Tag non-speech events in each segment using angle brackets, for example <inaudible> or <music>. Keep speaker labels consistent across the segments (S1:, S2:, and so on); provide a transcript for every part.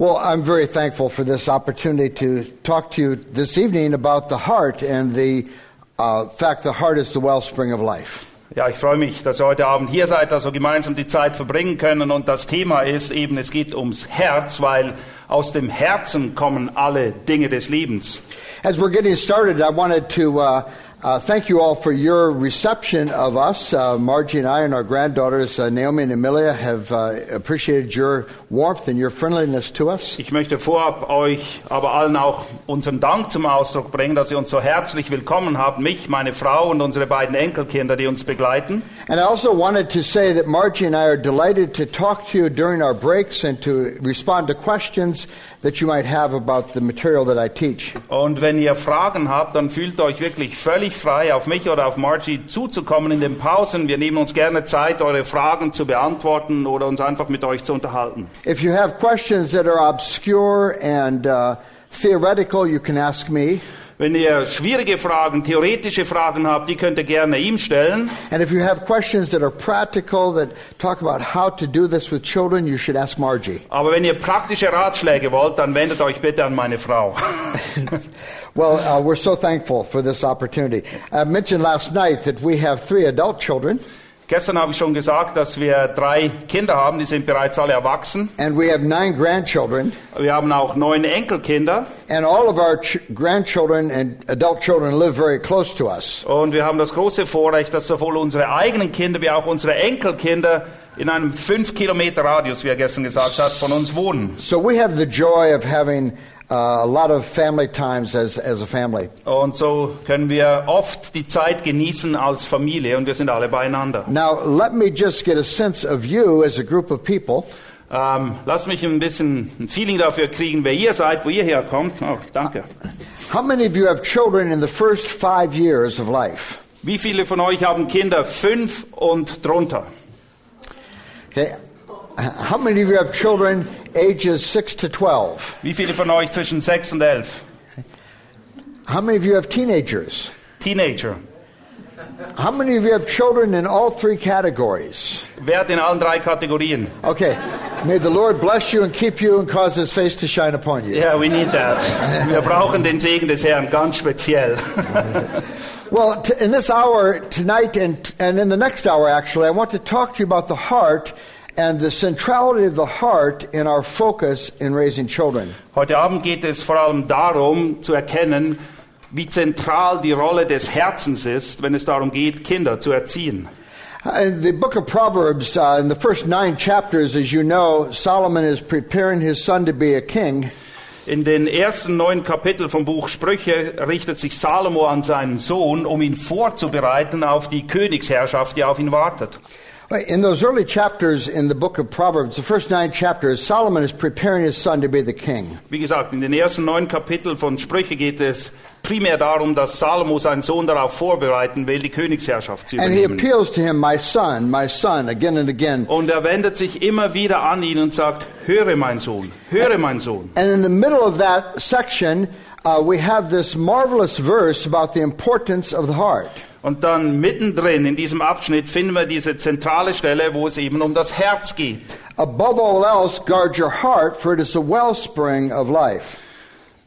S1: Well, I'm very thankful for this opportunity to talk to you this evening about the heart and the uh, fact the heart is the wellspring of life.
S2: Ja, ich freue mich, dass ihr heute Abend hier seid, dass wir gemeinsam die Zeit verbringen können. Und das Thema ist eben, es geht ums Herz, weil aus dem Herzen kommen alle Dinge des Lebens.
S1: As we're getting started, I wanted to uh, uh, thank you all for your reception of us. Uh, Margie and I and our granddaughters, uh, Naomi and Amelia, have uh, appreciated your warmth and your friendliness to us.
S2: Ich möchte vorab euch aber allen auch unseren Dank zum Ausdruck bringen, dass ihr uns so herzlich willkommen habt, mich, meine Frau und unsere beiden Enkelkinder, die uns begleiten.
S1: And I also wanted to say that Margie and I are delighted to talk to you during our breaks and to respond to questions that you might have about the material that I teach.
S2: Und wenn ihr Fragen habt, dann fühlt euch wirklich völlig frei, auf mich oder auf Margie zuzukommen in den Pausen. Wir nehmen uns gerne Zeit, eure Fragen zu beantworten oder uns einfach mit euch zu unterhalten.
S1: If you have questions that are obscure and uh, theoretical, you can ask me.
S2: Wenn ihr schwierige Fragen, theoretische Fragen habt, die könnt ihr gerne ihm stellen.
S1: And if you have questions that are practical, that talk about how to do this with children, you should ask Margie. <laughs>
S2: Aber wenn ihr praktische Ratschläge wollt, dann wendet euch bitte an meine Frau. <laughs>
S1: Well, uh, we're so thankful for this opportunity. I mentioned last night that we have three adult children,
S2: Gestern habe ich schon gesagt, dass wir drei Kinder haben, die sind bereits alle erwachsen.
S1: and we have nine grandchildren,
S2: Wir haben auch neun Enkelkinder
S1: and all of our ch- grandchildren and adult children live very close to us.
S2: und wir haben das große Vorrecht, dass sowohl unsere eigenen Kinder wie auch unsere Enkelkinder in einem 5 Kilometer Radius, wie er gestern gesagt hat, von uns wohnen.
S1: So we have the joy of having uh, a lot of family times as, as a family.
S2: Und so können wir oft die Zeit genießen als Familie und wir sind alle beieinander.
S1: Now, let me just get a sense of you as a group of people.
S2: Ähm, lasst mich ein bisschen ein Feeling dafür kriegen, wer ihr seid, wo ihr herkommt. Oh, danke.
S1: How many of you have children in the first five years of life?
S2: Wie viele von euch haben Kinder fünf und drunter?
S1: Okay. How many of you have children ages 6 to 12?
S2: Wie viele von euch zwischen sechs und elf?
S1: How many of you have teenagers?
S2: Teenager.
S1: How many of you have children in all three categories?
S2: Wer hat in allen drei Kategorien?
S1: Okay. May the Lord bless you and keep you and cause his face to shine upon you.
S2: Yeah, we need that. Wir brauchen den Segen des Herrn ganz speziell. <laughs>
S1: Well, t- in this hour tonight and, and in the next hour, actually, I want to talk to you about the heart and the centrality of the heart in our focus in raising children.
S2: Heute Abend geht es vor allem darum zu erkennen, wie zentral die Rolle des Herzens ist, wenn es darum geht, Kinder zu erziehen.
S1: In the book of Proverbs, uh, in the first nine chapters, as you know, Solomon is preparing his son to be a king.
S2: In den ersten neun Kapiteln vom Buch Sprüche richtet sich Salomo an seinen Sohn, um ihn vorzubereiten auf die Königsherrschaft, die auf ihn wartet.
S1: In those early chapters in the book of Proverbs, the first nine chapters, Solomon is preparing his son to be the king.
S2: Wie gesagt, in den ersten neun Kapiteln von Sprüche geht es primär darum, dass Salomo seinen Sohn darauf vorbereiten will, die Königsherrschaft zu
S1: And he
S2: übernehmen.
S1: appeals to him, my son, my son, again and again.
S2: Und er wendet sich immer wieder an ihn und sagt, höre mein Sohn, höre mein Sohn.
S1: And in the middle of that section, uh, we have this marvelous verse about the importance of the heart.
S2: Und dann mittendrin in diesem Abschnitt finden wir diese zentrale Stelle, wo es eben um das Herz geht.
S1: Above all else, guard your heart, for it is the wellspring of life.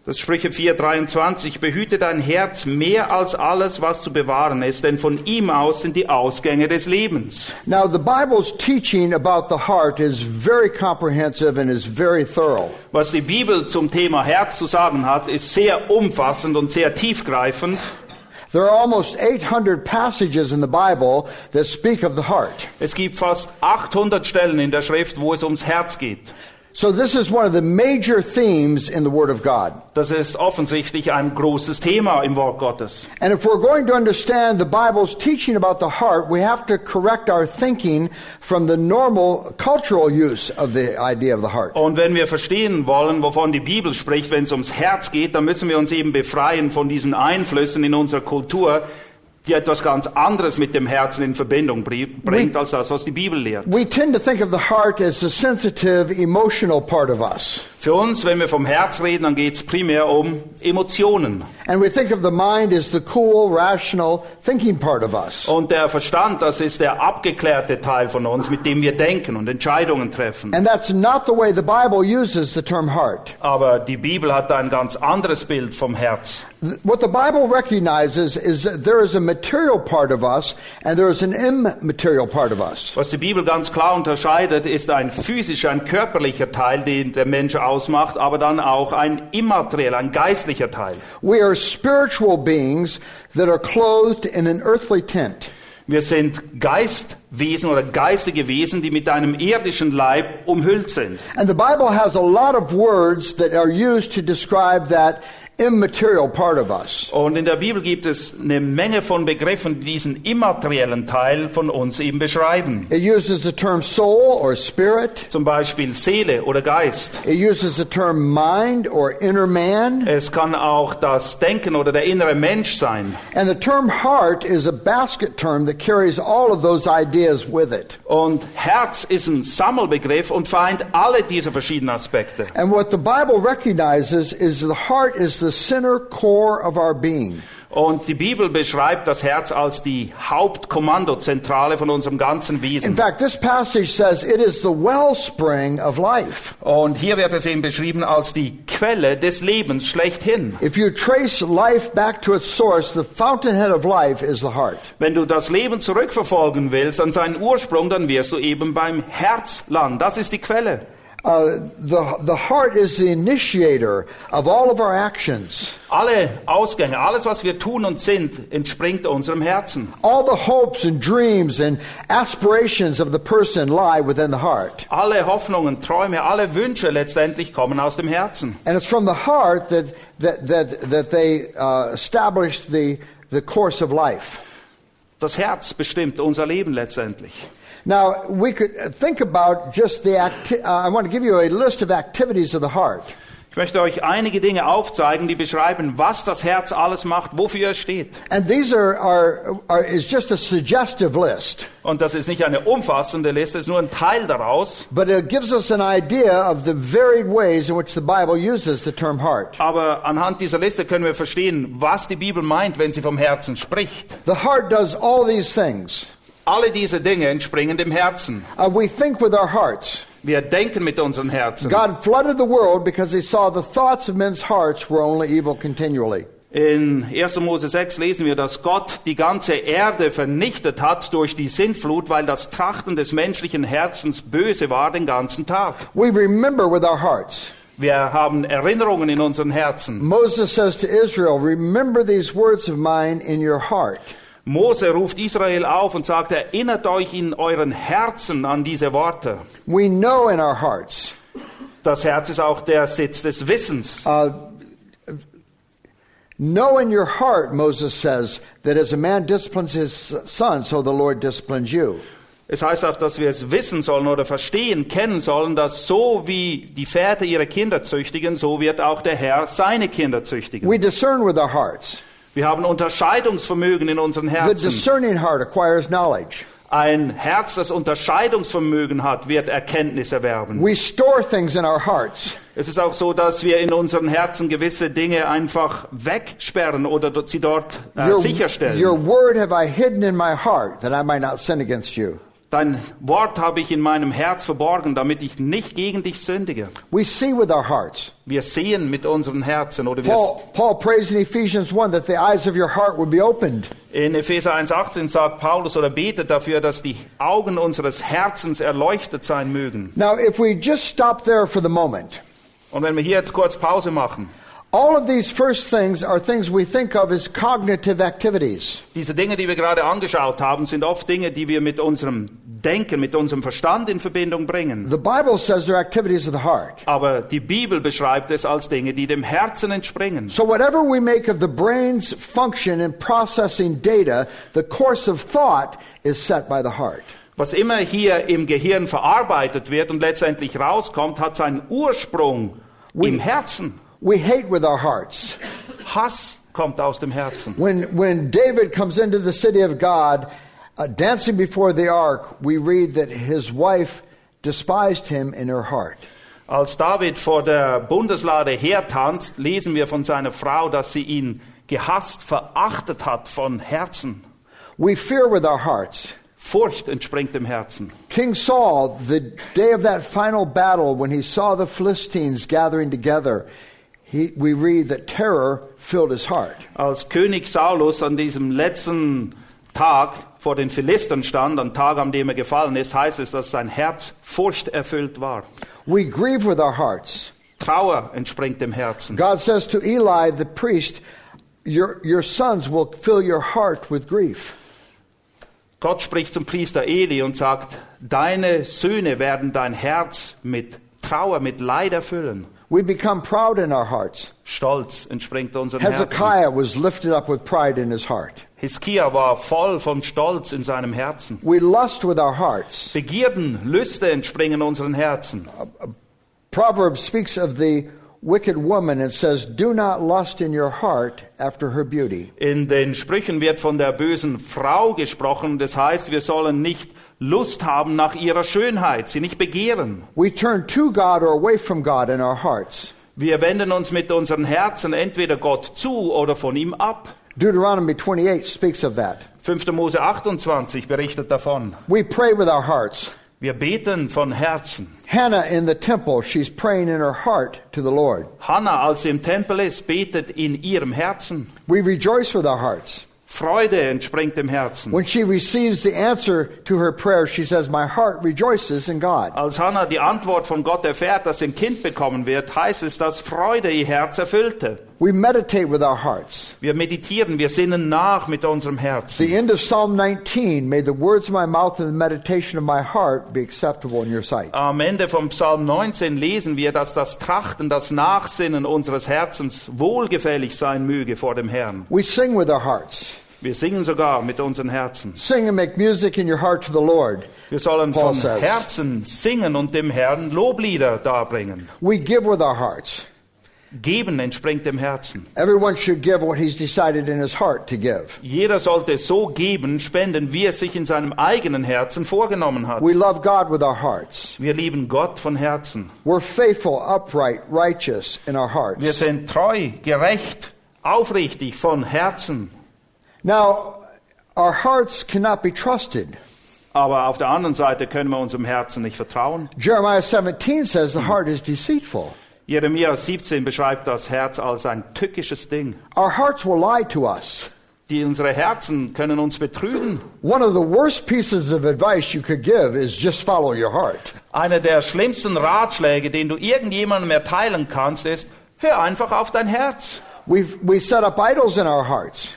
S2: Das Sprüche 4,23. Behüte dein Herz mehr als alles, was zu bewahren ist, denn von ihm aus sind die Ausgänge des Lebens.
S1: Now, the Bible's teaching about the heart is very comprehensive and is very thorough.
S2: Was die Bibel zum Thema Herz zu sagen hat, ist sehr umfassend und sehr tiefgreifend.
S1: There are almost 800 passages in the Bible that speak of the heart.
S2: Es gibt fast 800 Stellen in der Schrift, wo es ums Herz geht.
S1: So this is one of the major themes in the Word of God.
S2: Das ist offensichtlich ein großes Thema im Wort Gottes.
S1: And if we're going to understand the Bible's teaching about the heart, we have to correct our thinking from the normal cultural use of the idea of the heart.
S2: Und wenn wir verstehen wollen, wovon die Bibel spricht, wenn es ums Herz geht, dann müssen wir uns eben befreien von diesen Einflüssen in unserer Kultur, die etwas ganz anderes mit dem Herzen in Verbindung bri- bringt, als das, was die Bibel lehrt.
S1: We tend to think of the heart as the sensitive, emotional part of us.
S2: Für uns, wenn wir vom Herz reden, dann geht es primär um Emotionen.
S1: And we think of the mind as the cool, rational, thinking part of us.
S2: Und der Verstand, das ist der abgeklärte Teil von uns, mit dem wir denken und Entscheidungen treffen.
S1: And that's not the way the Bible uses the term heart.
S2: Aber die Bibel hat ein ganz anderes Bild vom Herz.
S1: What the Bible recognizes is that there is a material part of us and there is an immaterial part of us.
S2: Was die Bibel ganz klar unterscheidet, ist ein physischer, ein körperlicher Teil, den der Mensch ausmacht, aber dann auch ein immaterieller, ein geistlicher Teil.
S1: We are spiritual beings that are clothed in an earthly tent.
S2: Wir sind Geistwesen oder geistige Wesen, die mit einem irdischen Leib umhüllt sind.
S1: And the Bible has a lot of words that are used to describe that immaterial part of us.
S2: Und in der Bibel gibt es eine Menge von Begriffen, die diesen immateriellen Teil von uns eben beschreiben.
S1: It uses the term soul or spirit.
S2: Zum Beispiel Seele oder Geist.
S1: It uses the term mind or inner man.
S2: Es kann auch das Denken oder der innere Mensch sein.
S1: And the term heart is a basket term that carries all of those ideas with it.
S2: Und Herz ist ein Sammelbegriff und vereint alle diese verschiedenen Aspekte.
S1: And what the Bible recognizes is the heart is the center core of our being.
S2: Und die Bibel beschreibt das Herz als die Hauptkommandozentrale von unserem ganzen
S1: In
S2: Wesen.
S1: fact, this passage says it is the wellspring of life.
S2: Und hier wird es eben beschrieben als die Quelle des Lebens schlechthin.
S1: If you trace life back to its source, the fountainhead of life is the heart.
S2: Wenn du das Leben zurückverfolgen willst an seinen Ursprung, dann wirst du eben beim Herz landen. Das ist die Quelle.
S1: Uh, the, the heart is the initiator of all of our actions.
S2: Alle Ausgänge, alles was wir tun und sind, entspringt unserem Herzen.
S1: All the hopes and dreams and aspirations of the person lie within the heart.
S2: Alle Hoffnungen, Träume, alle Wünsche letztendlich kommen aus dem Herzen.
S1: And it's from the heart that, that, that, that they uh, establish the, the course of life.
S2: Das Herz bestimmt unser Leben letztendlich.
S1: Now, we could think about just the acti- uh, I want to give you a list of activities of the heart.
S2: Ich möchte euch einige Dinge aufzeigen, die beschreiben, was das Herz alles macht, wofür es steht.
S1: And these are, are, are is just a suggestive list,
S2: Und das ist nicht eine umfassende Liste, es ist nur ein Teil daraus.
S1: but it gives us an idea of the varied ways in which the Bible uses the term heart.
S2: Aber anhand dieser Liste können wir verstehen, was die Bibel meint, wenn sie vom Herzen spricht.
S1: The heart does all these things.
S2: Alle diese Dinge entspringen dem Herzen.
S1: Uh, we think with our hearts.
S2: Wir denken mit unseren Herzen.
S1: God flooded the world because he saw the thoughts of men's hearts were only evil continually.
S2: In 1. Mose 6 lesen wir, dass Gott die ganze Erde vernichtet hat durch die Sintflut, weil das Trachten des menschlichen Herzens böse war den ganzen Tag.
S1: We remember with our hearts.
S2: Wir haben Erinnerungen in unseren Herzen.
S1: Moses says to Israel, Remember these words of mine in your heart.
S2: Mose ruft Israel auf und sagt, erinnert euch in euren Herzen an diese Worte.
S1: We know in our hearts.
S2: Das Herz ist auch der Sitz des Wissens.
S1: Uh, know in your heart, Moses says, that as a man disciplines his son, so the Lord disciplines you.
S2: Es heißt auch, dass wir es wissen sollen oder verstehen, kennen sollen, dass so wie die Väter ihre Kinder züchtigen, so wird auch der Herr seine Kinder züchtigen.
S1: We discern with our hearts.
S2: Wir haben Unterscheidungsvermögen in unseren
S1: The
S2: Herzen.
S1: discerning heart acquires knowledge.
S2: Ein Herz, das Unterscheidungsvermögen hat, wird Erkenntnis erwerben.
S1: We store things in our hearts.
S2: Es ist auch so, dass wir in unseren Herzen gewisse Dinge einfach wegsperren oder sie dort äh,
S1: Your,
S2: sicherstellen.
S1: your word have I hidden in my heart that I might not sin against you.
S2: Dein Wort habe ich in meinem Herz verborgen, damit ich nicht gegen dich sündige.
S1: We see with our hearts.
S2: Wir sehen mit unseren Herzen oder wir
S1: Paul, Paul prays in Ephesians 1 that the eyes of your heart would be opened.
S2: in Epheser 1,18 sagt Paulus oder betet dafür, dass die Augen unseres Herzens erleuchtet sein mögen.
S1: Now, if we just stop there for the moment,
S2: Und wenn wir hier jetzt kurz Pause machen,
S1: All of these first things are things we think of as cognitive activities.
S2: Diese Dinge, die wir gerade angeschaut haben, sind oft Dinge, die wir mit unserem Denken, mit unserem Verstand in Verbindung bringen.
S1: The Bible says they're activities of the heart.
S2: Aber die Bibel beschreibt es als Dinge, die dem Herzen entspringen.
S1: So, whatever we make of the brain's function in processing data, the course of thought is set by the heart.
S2: Was immer hier im Gehirn verarbeitet wird und letztendlich rauskommt, hat seinen Ursprung im Herzen.
S1: We hate with our hearts.
S2: Hass kommt aus dem Herzen.
S1: When, when David comes into the city of God, uh, dancing before the ark, we read that his wife despised him in her heart.
S2: Als David vor der Bundeslade hertanzt, lesen wir von seiner Frau, dass sie ihn gehasst, verachtet hat von Herzen.
S1: We fear with our hearts.
S2: Furcht entspringt dem Herzen.
S1: King Saul, the day of that final battle, when he saw the Philistines gathering together, he, we read that terror filled his heart.
S2: Als König Saulus an diesem letzten Tag vor den Philistern stand, am Tag, an dem er gefallen ist, heißt es, dass sein Herz furchterfüllt war.
S1: We grieve with our hearts.
S2: Trauer entspringt dem Herzen.
S1: God says to Eli, the priest, your, your sons will fill your heart with grief.
S2: Gott spricht zum Priester Eli und sagt, deine Söhne werden dein Herz mit Trauer, mit Leid erfüllen.
S1: We become proud in our hearts.
S2: Stolz entspringt unserem Herzen.
S1: Hezekiah was lifted up with pride in his heart.
S2: Hiskia war voll von Stolz in seinem Herzen.
S1: We lust with our hearts.
S2: Begierden, Lüste entspringen unseren Herzen.
S1: Proverbs speaks of the wicked woman and says, Do not lust in your heart after her beauty.
S2: In den Sprüchen wird von der bösen Frau gesprochen. Das heißt, wir sollen nicht Lust haben nach ihrer Schönheit, sie nicht begehren.
S1: We turn to God or away from God in our hearts.
S2: Wir wenden uns mit unseren Herzen entweder Gott zu oder von ihm ab.
S1: Deuteronomy 28 speaks of that.
S2: 5. Mose 28 berichtet davon.
S1: We pray with our hearts.
S2: Wir beten von Herzen.
S1: Hannah in the temple, she's praying in her heart to the Lord.
S2: Hannah, als sie im Tempel ist, betet in ihrem Herzen.
S1: We rejoice with our hearts.
S2: Freude entspringt dem Herzen.
S1: When she receives the answer to her prayer, she says, My heart rejoices in God.
S2: Als Hannah die Antwort von Gott erfährt, dass sie ein Kind bekommen wird, heißt es, dass Freude ihr Herz erfüllte.
S1: We meditate with our hearts.
S2: Wir meditieren, wir sinnen nach mit unserem Herzen.
S1: The end of Psalm 19 May the words of my mouth and the meditation of my heart be acceptable in your sight.
S2: Am Ende vom Psalm 19 lesen wir, dass das Trachten, das Nachsinnen unseres Herzens wohlgefällig sein möge vor dem Herrn.
S1: We sing with our hearts.
S2: Wir singen sogar mit unseren Herzen.
S1: Sing and make music in your heart to the Lord.
S2: Wir sollen
S1: Paul
S2: von
S1: says.
S2: Herzen singen und dem Herrn Loblieder darbringen.
S1: We give with our hearts.
S2: Geben entspringt dem Herzen.
S1: Everyone should give what he's decided in his heart to give.
S2: Jeder sollte so geben, spenden, wie er sich in seinem eigenen Herzen vorgenommen hat.
S1: We love God with our hearts.
S2: Wir lieben Gott von Herzen.
S1: We're faithful, upright, righteous in our
S2: Wir
S1: hearts.
S2: sind treu, gerecht, aufrichtig von Herzen.
S1: Now, our hearts cannot be trusted.
S2: Aber auf der anderen Seite können wir unserem Herzen nicht vertrauen.
S1: Jeremiah 17 says the heart is deceitful.
S2: Jeremia 17 beschreibt das Herz als ein tückisches Ding.
S1: Our hearts will lie to us.
S2: Die, unsere Herzen können uns betrügen.
S1: One of the worst pieces of advice you could give is just follow your heart.
S2: Einer der schlimmsten Ratschläge, den du irgendjemandem erteilen kannst, ist, hör einfach auf dein Herz.
S1: We we set up idols in our hearts.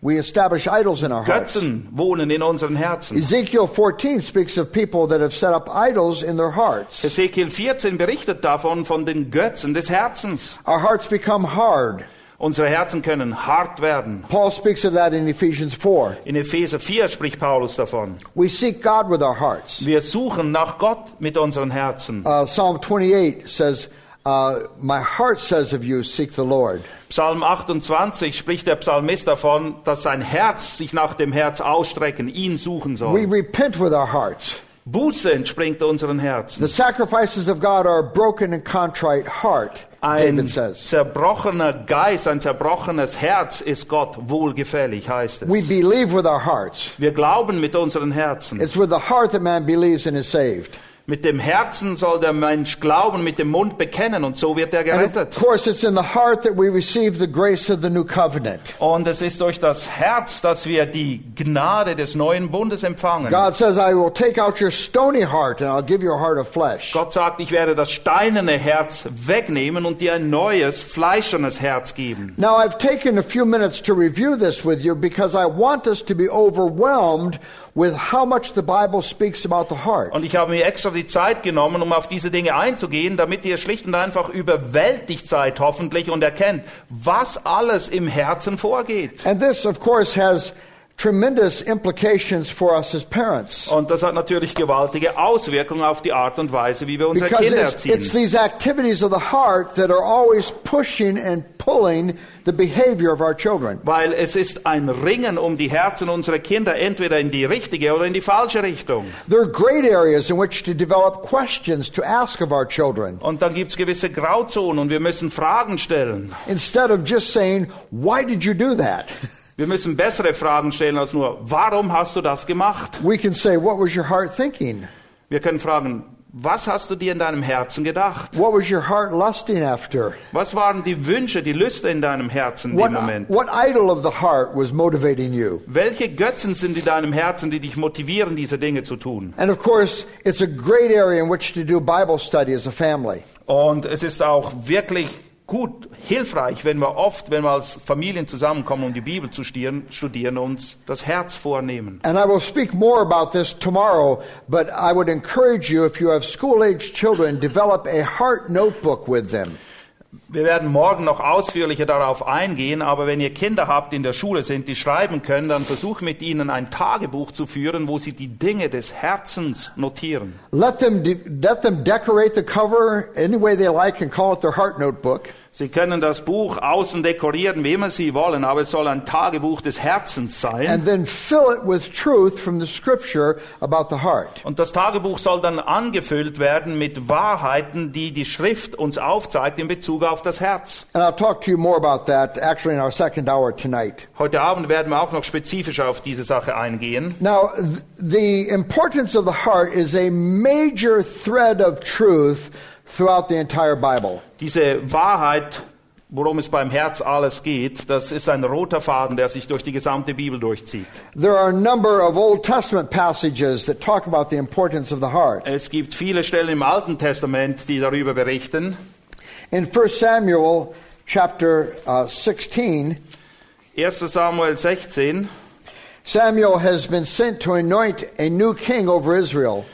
S1: We establish idols in our hearts.
S2: Götzen wohnen in unseren Herzen.
S1: Ezekiel 14 speaks of people that have set up idols in their hearts.
S2: Ezekiel 14 berichtet davon, von den Götzen des Herzens.
S1: Our hearts become hard.
S2: Unsere Herzen können hart werden.
S1: Paul speaks of that in Ephesians 4.
S2: In Epheser 4 spricht Paulus davon.
S1: We seek God with our hearts.
S2: Wir suchen nach Gott mit unseren Herzen.
S1: Uh, Psalm 28 says, uh, My heart says of you, seek the Lord.
S2: Psalm 28 spricht der Psalmist davon, dass sein Herz sich nach dem Herz ausstrecken, ihn suchen
S1: We
S2: soll.
S1: repent with our hearts.
S2: Buße entspringt unseren Herzen.
S1: The sacrifices of God are a broken and contrite heart,
S2: Ein zerbrochener Geist, ein zerbrochenes Herz ist Gott wohlgefällig, heißt
S1: We
S2: es.
S1: believe with our hearts.
S2: Wir glauben mit unseren Herzen.
S1: It's with the heart that man believes and is saved.
S2: Mit dem Herzen soll der Mensch glauben, mit dem Mund bekennen und so wird er gerettet.
S1: of course, it's in the heart that we receive the grace of the new covenant.
S2: Und es ist durch das Herz, dass wir die Gnade des neuen Bundes empfangen.
S1: God says, I will take out your stony heart and I'll give you a heart of flesh.
S2: Gott sagt, ich werde das steinerne Herz wegnehmen und dir ein neues, fleischernes Herz geben.
S1: Now, I've taken a few minutes to review this with you because I want us to be overwhelmed with how much the Bible speaks about the heart.
S2: Und ich habe mir extra die Zeit genommen, um auf diese Dinge einzugehen, damit ihr schlicht und einfach überwältigt seid, hoffentlich, und erkennt, was alles im Herzen vorgeht.
S1: And this, of course, has tremendous implications for us as parents.
S2: Und das hat natürlich gewaltige Auswirkungen auf die Art und Weise, wie wir unsere
S1: Because
S2: Kinder
S1: it's, it's
S2: erziehen.
S1: these activities of the heart that are always pushing and pulling the behavior of our children.
S2: Weil es ist ein Ringen um die Herzen unserer Kinder, entweder in die richtige oder in die falsche Richtung.
S1: There are great areas in which to develop questions to ask of our children
S2: Und dann gibt es gewisse Grauzonen und wir müssen Fragen stellen.
S1: instead of just saying, Why did you do that? <laughs>
S2: Wir müssen bessere Fragen stellen als nur, warum hast du das gemacht?
S1: We can say, What was your heart thinking?
S2: Wir können fragen, was hast du dir in deinem Herzen gedacht?
S1: What was your heart lusting after?
S2: Was waren die Wünsche, die Lüste in deinem Herzen in
S1: What,
S2: dem Moment?
S1: what idol of the heart was motivating you?
S2: Welche Götzen sind in deinem Herzen, die dich motivieren, diese Dinge zu tun?
S1: And of course, it's a great area in which to do Bible study as a family.
S2: Und es ist auch wirklich gut, hilfreich, wenn wir oft, wenn wir als Familien zusammenkommen, um die Bibel zu studieren, uns das Herz vornehmen.
S1: And I will speak more about this tomorrow, but I would encourage you, if you have school age children, develop a heart notebook with them.
S2: Wir werden morgen noch ausführlicher darauf eingehen, aber wenn ihr Kinder habt, die in der Schule sind, die schreiben können, dann versucht mit ihnen ein Tagebuch zu führen, wo sie die Dinge des Herzens notieren.
S1: Let them, let them decorate the cover any way they like and call it their heart notebook.
S2: Sie können das Buch außen dekorieren, wie immer Sie wollen, aber es soll ein Tagebuch des Herzens sein.
S1: And then fill it with truth from the scripture about the heart.
S2: Und das Tagebuch soll dann angefüllt werden mit Wahrheiten, die die Schrift uns aufzeigt in Bezug auf das Herz.
S1: And I'll talk to you more about that actually in our second hour tonight.
S2: Heute Abend werden wir auch noch spezifischer auf diese Sache eingehen.
S1: Now, th- the importance of the heart is a major thread of truth throughout the entire Bible.
S2: Diese Wahrheit, worum es beim Herz alles geht, das ist ein roter Faden, der sich durch die gesamte Bibel durchzieht.
S1: There are a number of Old Testament passages that talk about the importance of the heart.
S2: Es gibt viele Stellen im Alten Testament, die darüber berichten.
S1: In 1 Samuel chapter uh, 16,
S2: 1 Samuel 16,
S1: Samuel has been sent to anoint a new king over Israel.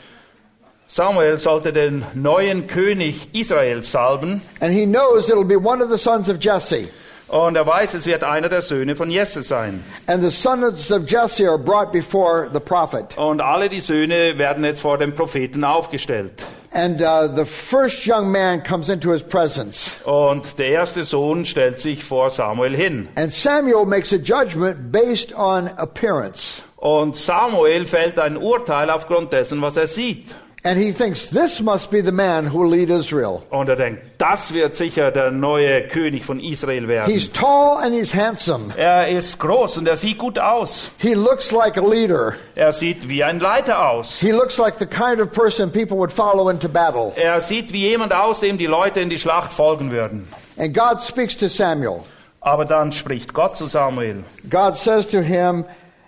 S2: Samuel sollte den neuen König Israels salben
S1: And he knows it'll be one of the sons of Jesse.
S2: und er weiß, es wird einer der Söhne von Jesse sein.
S1: And the sons of Jesse are brought before the prophet.
S2: Und alle die Söhne werden jetzt vor dem Propheten aufgestellt.
S1: And uh, the first young man comes into his presence.
S2: Und der erste Sohn stellt sich vor Samuel hin.
S1: And Samuel makes a judgment based on appearance.
S2: Und Samuel fällt ein Urteil aufgrund dessen, was er sieht.
S1: And he thinks this must be the man who will lead Israel.
S2: Und er denkt, das wird sicher der neue König von Israel werden.
S1: He's tall and he's handsome.
S2: Er ist groß und er sieht gut aus.
S1: He looks like a leader.
S2: Er sieht wie ein Leiter aus.
S1: He looks like the kind of person people would follow into battle.
S2: Er sieht wie jemand aus, dem die Leute in die Schlacht folgen würden.
S1: And God speaks to Samuel.
S2: Aber dann spricht Gott zu Samuel.
S1: God says to him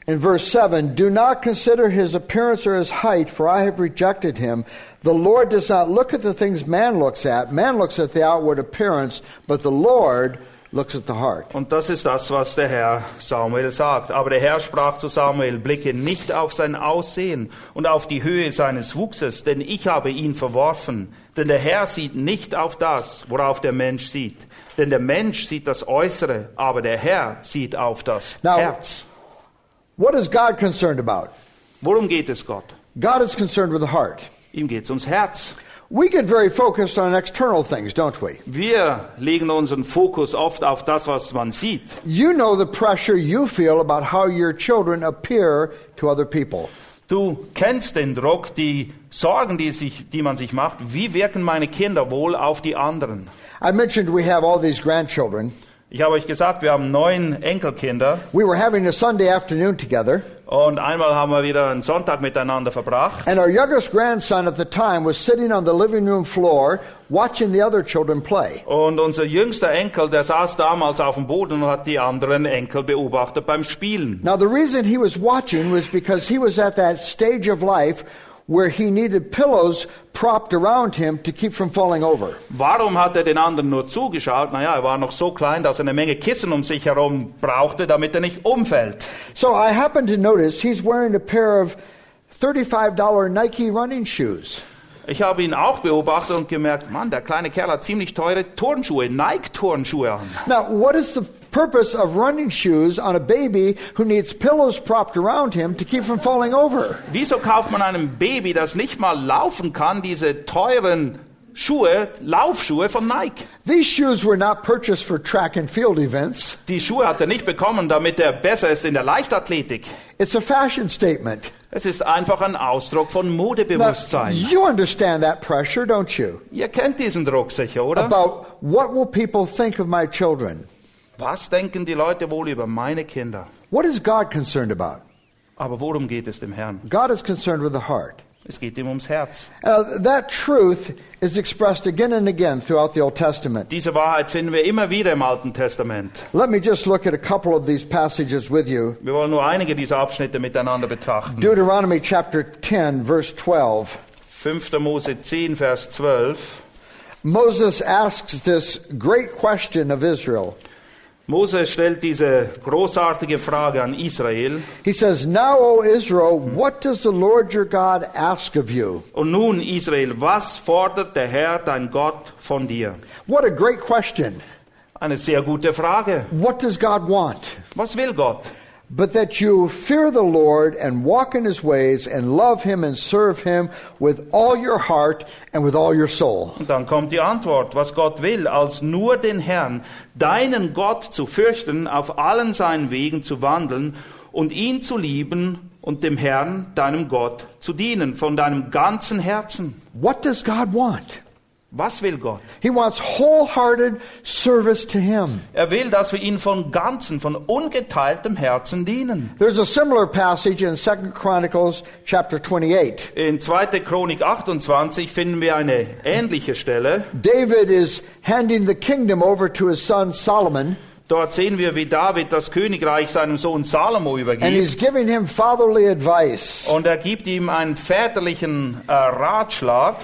S1: in verse 7 Do not consider his appearance or his height, for I have rejected him. The Lord does not look at the things man looks at. Man looks at the outward appearance, but the Lord looks at the heart.
S2: Und das ist das, was der Herr Samuel sagt. Aber der Herr sprach zu Samuel, blicke nicht auf sein Aussehen und auf die Höhe seines Wuchses, denn ich habe ihn verworfen. Denn der Herr sieht nicht auf das, worauf der Mensch sieht. Denn der Mensch sieht das Äußere, aber der Herr sieht auf das
S1: Now-
S2: Herz.
S1: What is God concerned about?
S2: Worum geht es Gott?
S1: God is concerned with the heart.
S2: Ihm geht es ums Herz.
S1: We get very focused on external things, don't we?
S2: Wir legen unseren Fokus oft auf das, was man sieht.
S1: You know the pressure you feel about how your children appear to other people.
S2: Du kennst den Druck, die Sorgen, die, sich, die man sich macht. Wie wirken meine Kinder wohl auf die anderen?
S1: I mentioned we have all these grandchildren.
S2: Ich habe euch gesagt, wir haben neun Enkelkinder.
S1: We were having a Sunday afternoon together,
S2: Und einmal haben wir wieder einen Sonntag miteinander verbracht.
S1: And our youngest grandson at the time was sitting on the living room floor watching the other children play.
S2: Und unser jüngster Enkel, der saß damals auf dem Boden und hat die anderen Enkel beobachtet beim Spielen.
S1: Now, the reason he was watching was because he was at that stage of life where he needed pillows propped around him to keep from falling over.
S2: Warum hat er den anderen nur zugeschaut? Naja, er war noch so klein, dass er eine Menge Kissen um sich herum brauchte, damit er nicht umfällt.
S1: So I happened to notice he's wearing a pair of $35 Nike running shoes.
S2: Ich habe ihn auch beobachtet und gemerkt, Mann, der kleine Kerl hat ziemlich teure Turnschuhe, Nike-Turnschuhe an.
S1: Now, what is the purpose of running shoes on a baby who needs pillows propped around him to keep from falling over?
S2: Wieso kauft man einem Baby, das nicht mal laufen kann, diese teuren Schuhe, Laufschuhe von Nike?
S1: These shoes were not purchased for track and field events.
S2: Die Schuhe hat er nicht bekommen, damit er besser ist in der Leichtathletik.
S1: It's a fashion statement.
S2: Es ist einfach ein Ausdruck von
S1: Now,
S2: Modebewusstsein.
S1: you understand that pressure, don't you?
S2: Ihr kennt diesen Druck sicher, oder?
S1: About what will people think of my children?
S2: Was denken die Leute wohl über meine Kinder?
S1: What is God concerned about?
S2: Aber worum geht es dem Herrn?
S1: God is concerned with the heart.
S2: Es geht ihm ums Herz.
S1: Uh, that truth is expressed again and again throughout the Old Testament.
S2: Diese Wahrheit finden wir immer wieder im Alten Testament.
S1: Let me just look at a couple of these passages with you.
S2: Wir wollen nur einige dieser Abschnitte miteinander betrachten.
S1: Deuteronomy chapter 10, verse 12.
S2: 5. Mose 10, Vers 12.
S1: Moses asks this great question of Israel.
S2: Mose stellt diese großartige Frage an Israel.
S1: He says, Now, O Israel, what does the Lord your God ask of you?
S2: Und nun, Israel, was fordert der Herr, dein Gott, von dir?
S1: What a great question.
S2: Eine sehr gute Frage.
S1: What does God want?
S2: Was will Gott?
S1: But that you fear the Lord and walk in his ways and love him and serve him with all your heart and with all your soul.
S2: Und dann kommt die Antwort, was Gott will, als nur den Herrn, deinen Gott zu fürchten, auf allen seinen Wegen zu wandeln und ihn zu lieben und dem Herrn, deinem Gott, zu dienen, von deinem ganzen Herzen.
S1: What does God want?
S2: Was will Gott?
S1: He wants wholehearted service to him.
S2: Er will, dass wir ihn von ganzem, von ungeteiltem Herzen dienen.
S1: There's a similar passage in 2 Chronicles chapter 28.
S2: In 2. Chronik 28 finden wir eine ähnliche Stelle.
S1: David is handing the kingdom over to his son Solomon,
S2: Dort sehen wir, wie David das Königreich seinem Sohn Salomo
S1: and
S2: übergibt.
S1: he's giving him fatherly advice.
S2: Und er gibt ihm einen väterlichen äh, Ratschlag.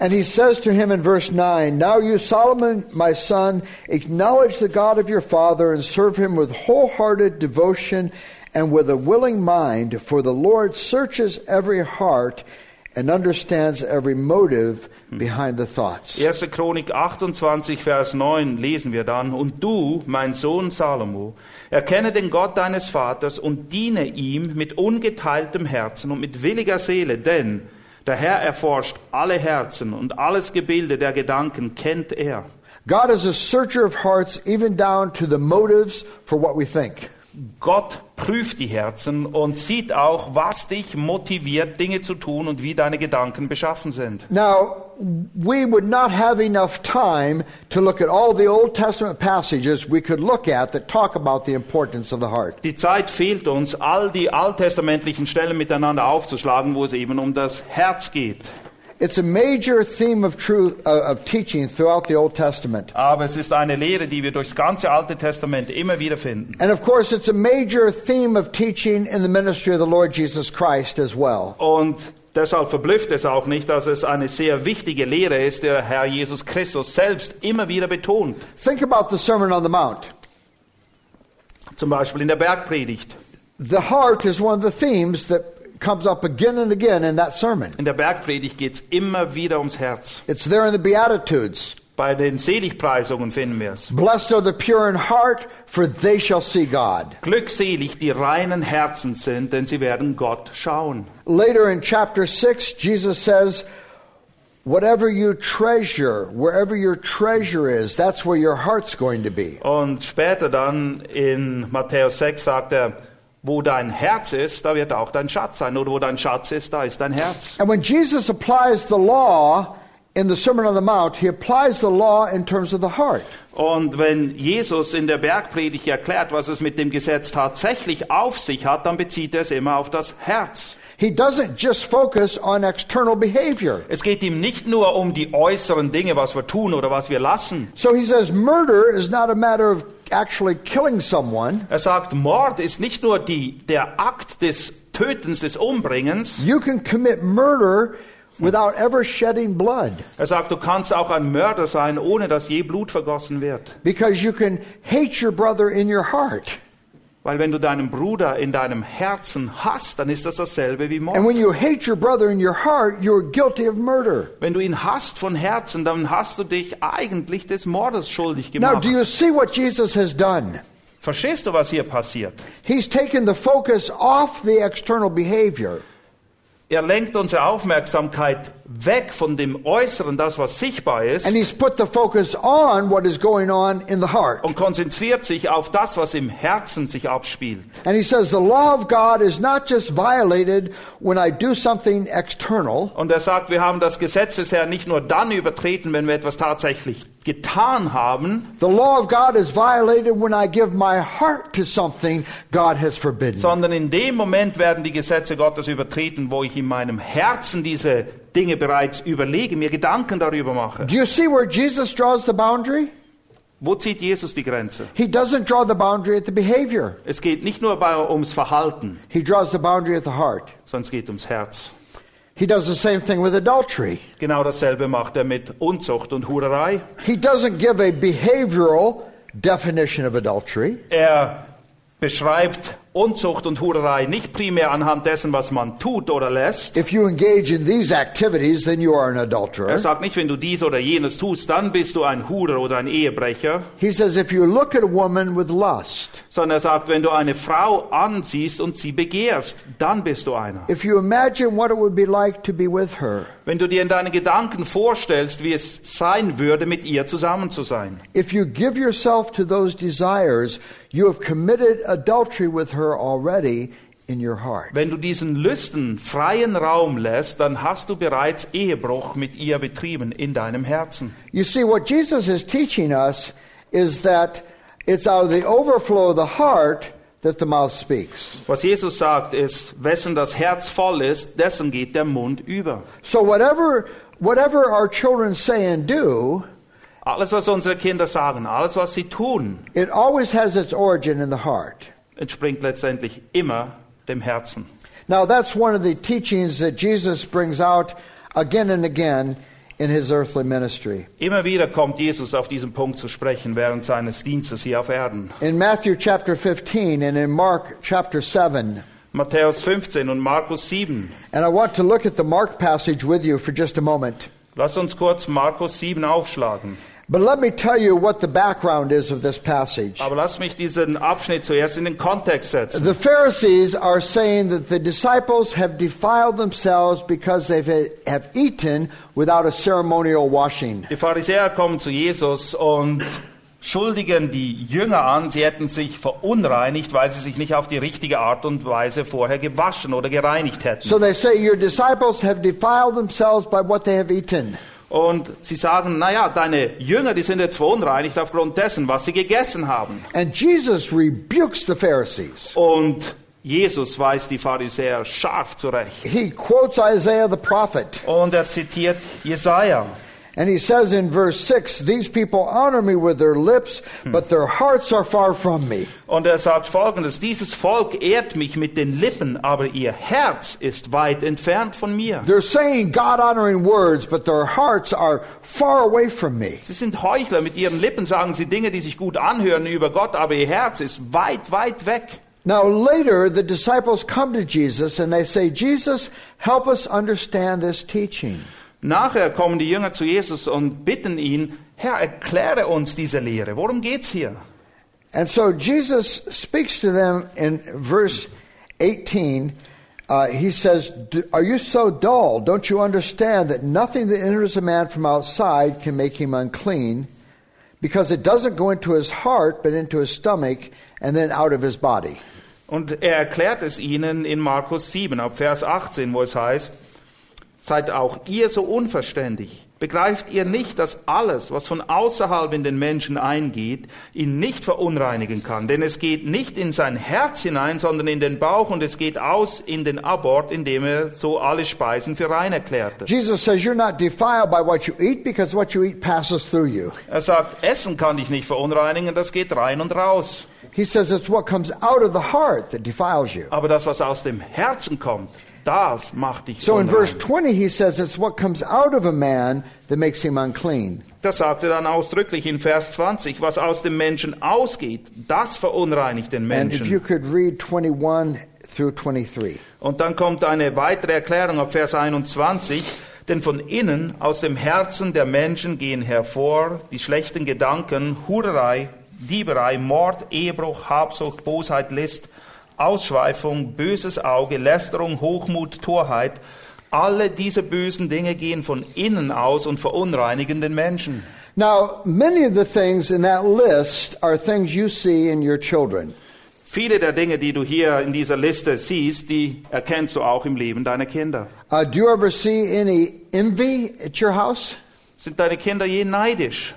S1: And he says to him in verse 9, Now you, Solomon, my son, acknowledge the God of your father and serve him with wholehearted devotion and with a willing mind, for the Lord searches every heart and understands every motive hmm. behind the thoughts.
S2: 1. Chronik 28, Vers 9 lesen wir dann. Und du, mein Sohn Salomo, erkenne den Gott deines Vaters und diene ihm mit ungeteiltem Herzen und mit williger Seele, denn der Herr erforscht alle Herzen und alles Gebilde der Gedanken kennt er.
S1: God is a searcher of hearts, even down to the motives for what we think.
S2: Gott prüft die Herzen und sieht auch, was dich motiviert, Dinge zu tun und wie deine Gedanken beschaffen sind.
S1: Now, we would not have enough time to look at all the Old Testament passages we could look at that talk about the importance of the heart.
S2: Die Zeit fehlt uns, all die alttestamentlichen Stellen miteinander aufzuschlagen, wo es eben um das Herz geht.
S1: It's a major theme of truth uh, of teaching throughout the Old Testament.
S2: Aber es ist eine Lehre, die wir durchs ganze Alte Testament immer wieder finden.
S1: And of course, it's a major theme of teaching in the ministry of the Lord Jesus Christ as well.
S2: Und deshalb verblüfft es auch nicht, dass es eine sehr wichtige Lehre ist, der Herr Jesus Christus selbst immer wieder betont.
S1: Think about the Sermon on the Mount.
S2: Zum Beispiel in der Bergpredigt.
S1: The heart is one of the themes that comes up again and again in that sermon.
S2: In der Bergpredigt geht es immer wieder ums Herz.
S1: It's there in the Beatitudes.
S2: Bei den Seligpreisungen finden wir es.
S1: Blessed are the pure in heart, for they shall see God.
S2: Glückselig die reinen Herzen sind, denn sie werden Gott schauen.
S1: Later in chapter 6, Jesus says, Whatever you treasure, wherever your treasure is, that's where your heart's going to be.
S2: Und später dann in Matthäus 6 sagt er, wo dein Herz ist, da wird auch dein Schatz sein. Oder wo dein Schatz ist, da ist dein Herz.
S1: And when Jesus applies the law in the Sermon on the Mount, he applies the law in terms of the heart.
S2: Und wenn Jesus in der Bergpredigt erklärt, was es mit dem Gesetz tatsächlich auf sich hat, dann bezieht er es immer auf das Herz.
S1: He doesn't just focus on external behavior.
S2: Es geht ihm nicht nur um die äußeren Dinge, was wir tun oder was wir lassen.
S1: So he says murder is not a matter of actually killing someone.
S2: Er sagt, Mord ist nicht nur die, der Akt des Tötens, des Umbringens.
S1: You can commit murder without ever shedding blood
S2: Er sagt, du kannst auch ein Mörder sein, ohne dass je Blut vergossen wird.
S1: because you can hate your brother in your heart.
S2: Weil wenn du deinen Bruder in deinem Herzen hast, dann ist das dasselbe wie
S1: And
S2: Mord.
S1: when you hate your brother in your heart, you're guilty of murder.
S2: Wenn du ihn hast von Herzen, dann hast du dich eigentlich des Mordes schuldig
S1: Now,
S2: gemacht.
S1: do you see what Jesus has done?
S2: Verstehst du, was hier passiert?
S1: He's taken the focus off the external behavior
S2: Er lenkt unsere Aufmerksamkeit weg von dem Äußeren, das was sichtbar ist,
S1: and he's put the focus on what is going on in the heart.
S2: und konzentriert sich auf das, was im Herzen sich abspielt.
S1: And he says the law of God is not just violated when I do something external,
S2: Und er sagt, wir haben das Gesetz des Herrn nicht nur dann übertreten, wenn wir etwas tatsächlich getan haben,
S1: the law of God is violated when I give my heart to something God has forbidden.
S2: sondern in dem Moment werden die Gesetze Gottes übertreten, wo ich in meinem Herzen diese Dinge bereits überlege, mir Gedanken darüber mache.
S1: Do you see where Jesus draws the boundary?
S2: Wo zieht Jesus die Grenze?
S1: He doesn't draw the boundary at the behavior.
S2: Es geht nicht nur bei, ums Verhalten,
S1: He draws the boundary at the heart.
S2: sondern es geht ums Herz.
S1: He does the same thing with adultery.
S2: Genau dasselbe macht er mit Unzucht und Hurerei.
S1: He doesn't give a behavioral definition of adultery.
S2: Er beschreibt Unzucht und Hurerei nicht primär anhand dessen, was man tut oder lässt.
S1: If you engage in these activities, then you are an
S2: Er
S1: adulterer.
S2: sagt nicht, wenn du dies oder jenes tust, dann bist du ein Hurer oder ein Ehebrecher,
S1: He says if you look at a woman with lust,
S2: sondern er sagt, wenn du eine Frau ansiehst und sie begehrst, dann bist du einer.
S1: if you imagine what it would be like to be with her,
S2: Wenn du dir in deinen Gedanken vorstellst, wie es sein würde, mit ihr zusammen zu sein.
S1: if you give yourself to those desires, you have committed adultery with her already in your heart.
S2: Wenn du diesen Lüsten freien Raum lässt, dann hast du bereits Ehebruch mit ihr betrieben in deinem Herzen.
S1: You see, what Jesus is teaching us is that it's out of the overflow of the heart that the mouth speaks.
S2: Was Jesus sagt, ist, wessen das Herz voll ist, dessen geht der Mund über.
S1: So whatever whatever our children say and do,
S2: Alles, was unsere Kinder sagen, alles, was sie tun,
S1: it always has its origin in the heart.
S2: entspringt letztendlich immer dem Herzen.
S1: Now that's one of the teachings that Jesus brings out again and again in his earthly ministry.
S2: Immer wieder kommt Jesus auf diesen Punkt zu sprechen während seines Dienstes hier auf Erden.
S1: In Matthew chapter 15 and in Mark chapter 7.
S2: Matthäus 15 und Markus 7.
S1: And I want to look at the Mark passage with you for just a moment.
S2: Lass uns kurz Markus 7 aufschlagen.
S1: But let me tell you what the background is of this passage.
S2: Aber lass mich diesen Abschnitt zuerst in den Kontext setzen.
S1: The Pharisees are saying that the disciples have defiled themselves because they have eaten without a ceremonial washing.
S2: Die Pharisäer kommen zu Jesus und schuldigen die Jünger an, sie hätten sich verunreinigt, weil sie sich nicht auf die richtige Art und Weise vorher gewaschen oder gereinigt hätten.
S1: So they say, Your disciples have defiled themselves by what they have eaten.
S2: Und sie sagen, naja, deine Jünger, die sind jetzt verunreinigt aufgrund dessen, was sie gegessen haben.
S1: And Jesus rebukes the Pharisees.
S2: Und Jesus weist die Pharisäer scharf zurecht.
S1: He quotes Isaiah the prophet.
S2: Und er zitiert Jesaja.
S1: And he says in verse 6 These people honor me with their lips, but their hearts are far from me.
S2: Und er sagt folgendes, dieses Volk ehrt mich mit den Lippen, aber ihr Herz ist weit entfernt von mir.
S1: They're saying God honoring words, but their hearts are far away from me.
S2: Sie sind Heuchler, mit ihren Lippen sagen sie Dinge, die sich gut anhören über Gott, aber ihr Herz ist weit, weit weg.
S1: Now, later, the disciples come to Jesus and they say, Jesus, help us understand this teaching.
S2: Nachher kommen die Jünger zu Jesus und bitten ihn, Herr, erkläre uns diese Lehre. Worum geht's hier?
S1: And so Jesus speaks to them in verse 18. Uh, he says, "Do- Are you so dull? Don't you understand that nothing that enters a man from outside can make him unclean? Because it doesn't go into his heart, but into his stomach, and then out of his body.
S2: Und er erklärt es ihnen in Markus 7, ab Vers 18, wo es heißt, Seid auch ihr so unverständig. Begreift ihr nicht, dass alles, was von außerhalb in den Menschen eingeht, ihn nicht verunreinigen kann? Denn es geht nicht in sein Herz hinein, sondern in den Bauch und es geht aus in den Abort, indem er so alle Speisen für rein erklärte.
S1: Jesus says you're not defiled by what you eat because what you eat passes through you.
S2: Er sagt, Essen kann dich nicht verunreinigen, das geht rein und raus.
S1: He says it's what comes out of the heart that defiles you.
S2: Aber das, was aus dem Herzen kommt, das macht dich
S1: So in verse
S2: unrein.
S1: 20, he says it's what comes out of a man that makes him unclean.
S2: Das sagt er dann ausdrücklich in Vers 20. Was aus dem Menschen ausgeht, das verunreinigt den
S1: And if you
S2: Menschen.
S1: could read 21 through 23.
S2: Und dann kommt eine weitere Erklärung auf Vers 21. Denn von innen, aus dem Herzen der Menschen gehen hervor die schlechten Gedanken, Hurerei, Dieberei, Mord, Ehebruch, Habsucht, Bosheit, List, Ausschweifung, böses Auge, Lästerung, Hochmut, Torheit. Alle diese bösen Dinge gehen von innen aus und verunreinigen den Menschen.
S1: Now, many of the things in that list are things you see in your children.
S2: Viele der Dinge, die du hier in dieser Liste siehst, die erkennst du auch im Leben deiner Kinder.
S1: Uh, do you ever see any envy at your house?
S2: Sind deine Kinder je neidisch?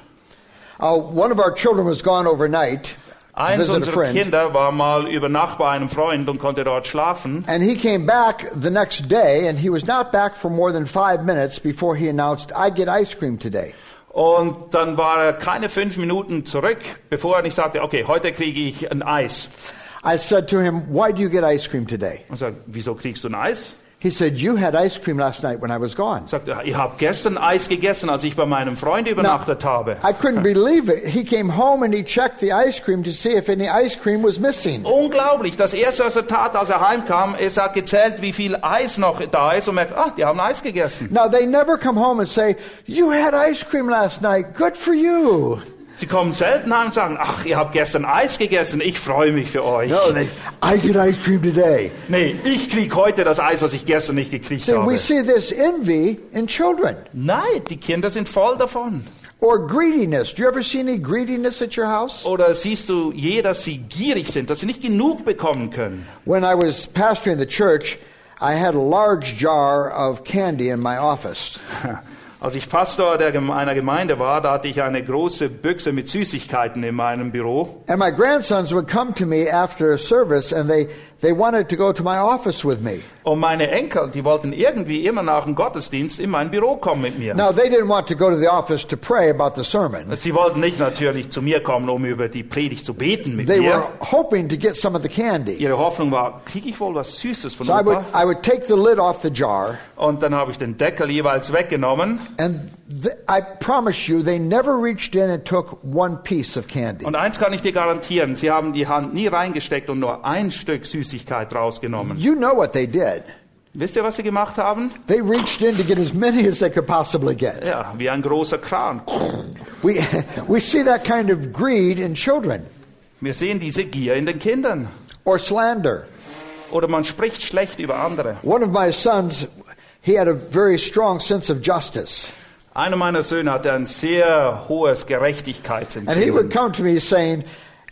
S1: Uh, one of our children was gone overnight
S2: Eins unserer. Kinder war mal über Nacht bei einem Freund und konnte dort schlafen.
S1: And he came back the next day, and he was not back for more than five minutes before he announced, I get ice cream today.
S2: Und dann war er keine fünf Minuten zurück, bevor er nicht sagte, okay, heute kriege ich ein Eis.
S1: I said to him, Why do you get ice cream today?
S2: Und sagt, wieso kriegst du ein Eis?
S1: He said, You had ice cream last night when I was gone.
S2: Sagt, er, ich habe gestern Eis gegessen, als ich bei meinem Freund übernachtet habe.
S1: I couldn't <laughs> believe it. He came home and he checked the ice cream to see if any ice cream was missing.
S2: Unglaublich. Das erste, was er tat, als er heimkam, ist, er hat gezählt, wie viel Eis noch da ist und merkt, ah, die haben Eis gegessen.
S1: Now, they never come home and say, You had ice cream last night. Good for you.
S2: Sie kommen selten heim und sagen, ach, ihr habt gestern Eis gegessen, ich freue mich für euch.
S1: No, they, I get ice cream today.
S2: Nee, ich krieg heute das Eis, was ich gestern nicht gekriegt
S1: See,
S2: habe.
S1: we see this envy in children
S2: Nein, die Kinder sind voll davon.
S1: or greediness. Do you ever see any greediness at your house?
S2: Oder siehst du je, dass sie gierig sind, dass sie nicht genug bekommen können?
S1: When I was pastoring the church, I had a large jar of candy in my office. <laughs>
S2: Als ich Pastor einer Gemeinde war, da hatte ich eine große Büchse mit Süßigkeiten in meinem Büro.
S1: And my grandsons would come to me after a service and they, they wanted to go to my office with me.
S2: Und meine Enkel, die wollten irgendwie immer nach dem Gottesdienst in mein Büro kommen mit mir.
S1: Now, they didn't want to go to the office to pray about the sermon.
S2: Sie wollten nicht natürlich zu mir kommen, um über die Predigt zu beten mit
S1: They were
S2: mir.
S1: hoping to get some of the candy.
S2: Ihre Hoffnung war, kriege ich wohl was Süßes von
S1: So I would,
S2: Opa?
S1: I would take the lid off the jar,
S2: Und dann habe ich den Deckel jeweils weggenommen.
S1: and I promise you, they never reached in and took one piece of candy.
S2: Und eins kann ich dir garantieren, sie haben die Hand nie reingesteckt und nur ein Stück Süßigkeit rausgenommen.
S1: You know what they did.
S2: Wisst ihr, was sie gemacht haben?
S1: They reached in to get as many as they could possibly get.
S2: Ja, wie ein großer Kran.
S1: We, <laughs> we see that kind of greed in children
S2: Wir sehen diese Gier in den Kindern.
S1: or slander.
S2: Oder man spricht schlecht über andere.
S1: One of my sons, he had a very strong sense of justice.
S2: Einer meiner Söhne hatte ein sehr hohes
S1: And he would come to me saying,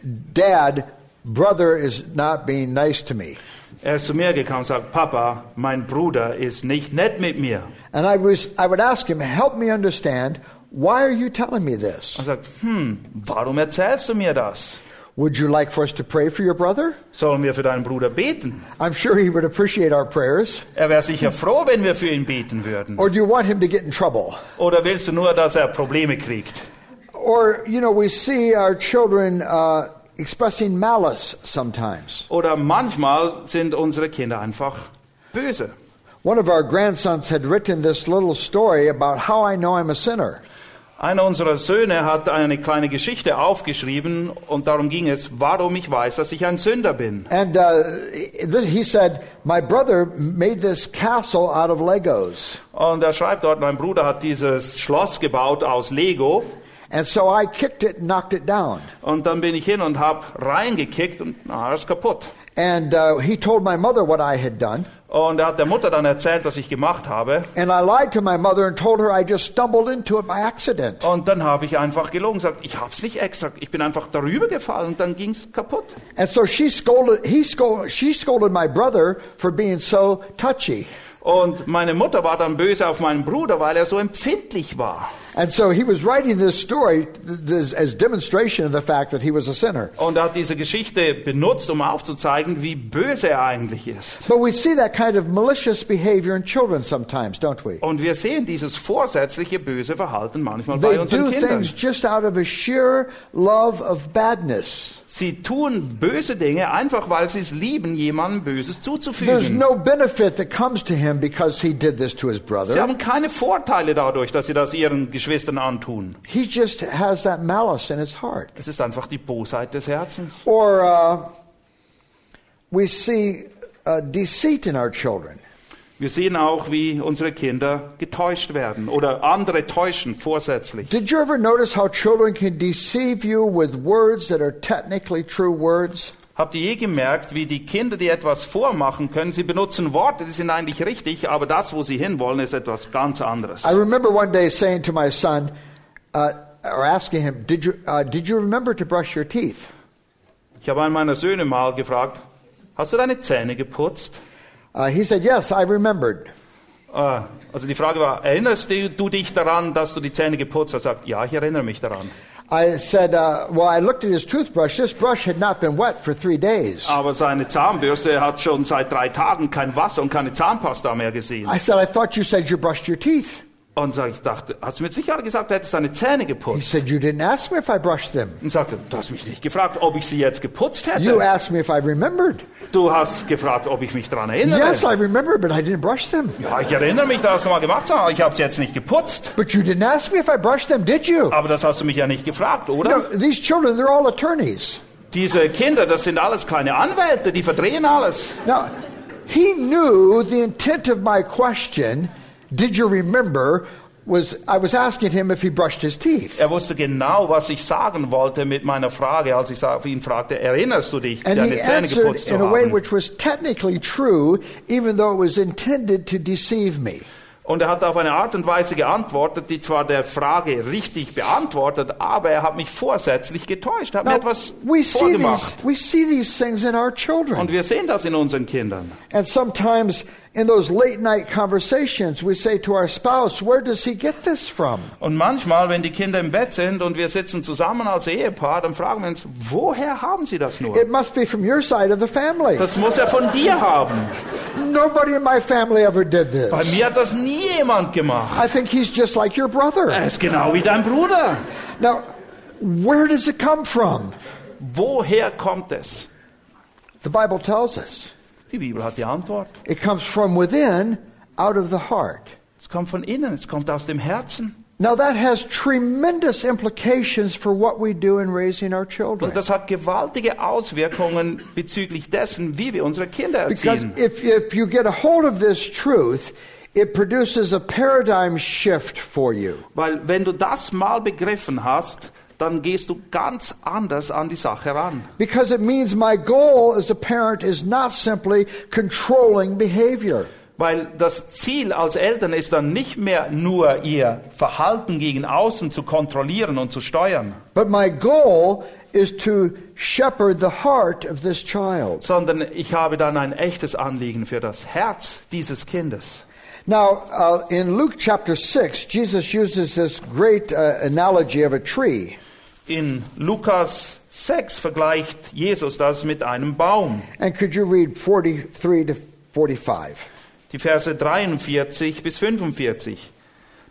S1: Dad, brother is not being nice to me.
S2: Er ist zu mir gekommen und sagt, Papa, mein Bruder ist nicht nett mit mir.
S1: And I, was, I would ask him, Help me understand, why are you telling me this?
S2: Er sagt, hm, warum erzählst du mir das?
S1: Would you like for us to pray for your brother?
S2: Sollen wir für deinen Bruder beten?
S1: I'm sure he would appreciate our prayers.
S2: Er wäre sicher froh, wenn wir für ihn beten würden.
S1: Or do you want him to get in trouble?
S2: Oder willst du nur, dass er Probleme kriegt?
S1: Or, you know, we see our children uh, expressing malice sometimes.
S2: Oder manchmal sind unsere Kinder einfach böse.
S1: One of our grandsons had written this little story about how I know I'm a sinner.
S2: Einer unserer Söhne hat eine kleine Geschichte aufgeschrieben und darum ging es, warum ich weiß, dass ich ein Sünder bin.
S1: And uh, he said, My brother made this castle out of Legos.
S2: Und er schreibt dort, mein Bruder hat dieses Schloss gebaut aus Lego
S1: And so I kicked it and knocked it down.
S2: und dann bin ich hin und habe reingekickt und na, ist kaputt.
S1: And uh, he told my mother what I had done.
S2: Und er hat der Mutter dann erzählt, was ich gemacht habe.
S1: And I lied to my mother and told her I just stumbled into it by accident.
S2: Und dann habe ich einfach gelogen, gesagt, ich habe es nicht extra, ich bin einfach darüber gefallen und dann ging es kaputt.
S1: And so she scolded, he scolded, she scolded my brother for being so touchy.
S2: Und meine Mutter war dann böse auf meinen Bruder, weil er so empfindlich war.
S1: And so he was writing this story as demonstration of the fact that he was a sinner.
S2: Und er hat diese Geschichte benutzt, um aufzuzeigen, wie böse er eigentlich ist.
S1: But we see that kind of malicious behavior in children sometimes, don't we?
S2: Und wir sehen dieses vorsätzliche böse Verhalten manchmal bei
S1: They
S2: unseren
S1: do
S2: Kindern.
S1: things just out of a sheer love of badness.
S2: Sie tun böse Dinge einfach, weil sie es lieben, jemandem Böses
S1: There's
S2: zuzufügen.
S1: no benefit that comes to him because he did this to his
S2: Sie haben keine Vorteile dadurch, dass sie das ihren Geschwistern antun.
S1: He just has that malice in his heart.
S2: Es ist einfach die Bosheit des Herzens.
S1: Or uh, we see uh, deceit in our children.
S2: Wir sehen auch, wie unsere Kinder getäuscht werden oder andere täuschen vorsätzlich.
S1: Did you ever notice how children can deceive you with words that are technically true words?
S2: Habt ihr je gemerkt, wie die Kinder, die etwas vormachen können, sie benutzen Worte, die sind eigentlich richtig, aber das, wo sie hinwollen, ist etwas ganz anderes.
S1: I remember one day saying to my son, uh, or asking him, "Did you uh, did you remember to brush your teeth?"
S2: Ich habe einen meiner Söhne mal gefragt, hast du deine Zähne geputzt?
S1: Uh, he said, "Yes, I remembered."
S2: Ah, Also die Frage war, erinnerst du du dich daran, dass du die Zähne geputzt hast? Er sagt, ja, ich erinnere mich daran.
S1: I said, uh, "Well, I looked at his toothbrush. This brush had not been wet for three days."
S2: Aber seine Zahnbürste hat schon seit drei Tagen kein Wasser und keine Zahnpasta mehr gesehen.
S1: I said, "I thought you said you brushed your teeth."
S2: Und sag, ich dachte, hast du mit Sicherheit gesagt, du hättest deine Zähne
S1: He
S2: geputzt?
S1: said, "You didn't ask me if I brushed them.
S2: Und sagte, du hast mich nicht gefragt, ob ich sie jetzt geputzt
S1: You
S2: hätte.
S1: asked me if I remembered."
S2: Du hast gefragt, ob ich mich daran erinnere.
S1: Yes, I remember, but I didn't brush them.
S2: Ja, ich erinnere mich, dass du mal gemacht hast, aber ich habe es jetzt nicht geputzt.
S1: But you didn't ask me if I brushed them, did you?
S2: Aber das hast du mich ja nicht gefragt, oder?
S1: know, these children, they're all attorneys.
S2: Diese Kinder, das sind alles kleine Anwälte, die verdrehen alles.
S1: Now, he knew the intent of my question, did you remember, was I was asking him if he brushed his teeth.
S2: Er wusste genau, was ich sagen wollte mit meiner Frage, als ich ihn fragte, erinnerst du dich,
S1: And
S2: deine Zähne geputzt zu
S1: in a way
S2: haben?
S1: which was technically true, even though it was intended to deceive me.
S2: Und er hat auf eine Art und Weise geantwortet, die zwar der Frage richtig beantwortet, aber er hat mich vorsätzlich getäuscht, hat mir
S1: Now,
S2: etwas
S1: we see, these,
S2: vorgemacht.
S1: we see these.
S2: Und wir sehen das in unseren Kindern.
S1: And sometimes in those late night conversations, we say to our spouse, Where does he get this from?
S2: Und manchmal, wenn die Kinder im Bett sind und wir sitzen zusammen als Ehepaar, dann fragen wir uns, woher haben sie das nur?
S1: It must be from your side of the family.
S2: Das muss er von dir haben.
S1: Nobody in my family ever did this.
S2: Bei mir hat das nie jemand gemacht.
S1: I think he's just like your brother.
S2: Er ist genau wie dein Bruder.
S1: Now, where does it come from?
S2: Woher kommt es?
S1: The Bible tells us
S2: Die Bibel hat die Antwort.
S1: it comes from within, out of the heart.
S2: Es kommt von innen, es kommt aus dem Herzen.
S1: Now, that has tremendous implications for what we do in raising our children.
S2: Und das hat gewaltige Auswirkungen bezüglich dessen, wie wir unsere Kinder
S1: Because
S2: erziehen.
S1: if, if you get a hold of this truth, it produces a paradigm shift for you.
S2: Weil wenn du das mal begriffen hast, dann gehst du ganz anders an die Sache ran.
S1: Because it means my goal as a parent is not simply controlling behavior.
S2: Weil das Ziel als Eltern ist dann nicht mehr nur ihr Verhalten gegen außen zu kontrollieren und zu steuern,
S1: But my goal is to shepherd the heart of this child.
S2: sondern ich habe dann ein echtes Anliegen für das Herz dieses Kindes.
S1: Now, uh, in Luke chapter 6, Jesus uses this great uh, analogy of a tree.
S2: In Lukas 6 vergleicht Jesus das mit einem Baum.
S1: And could you read 43 to 45?
S2: Die Verse 43 bis 45.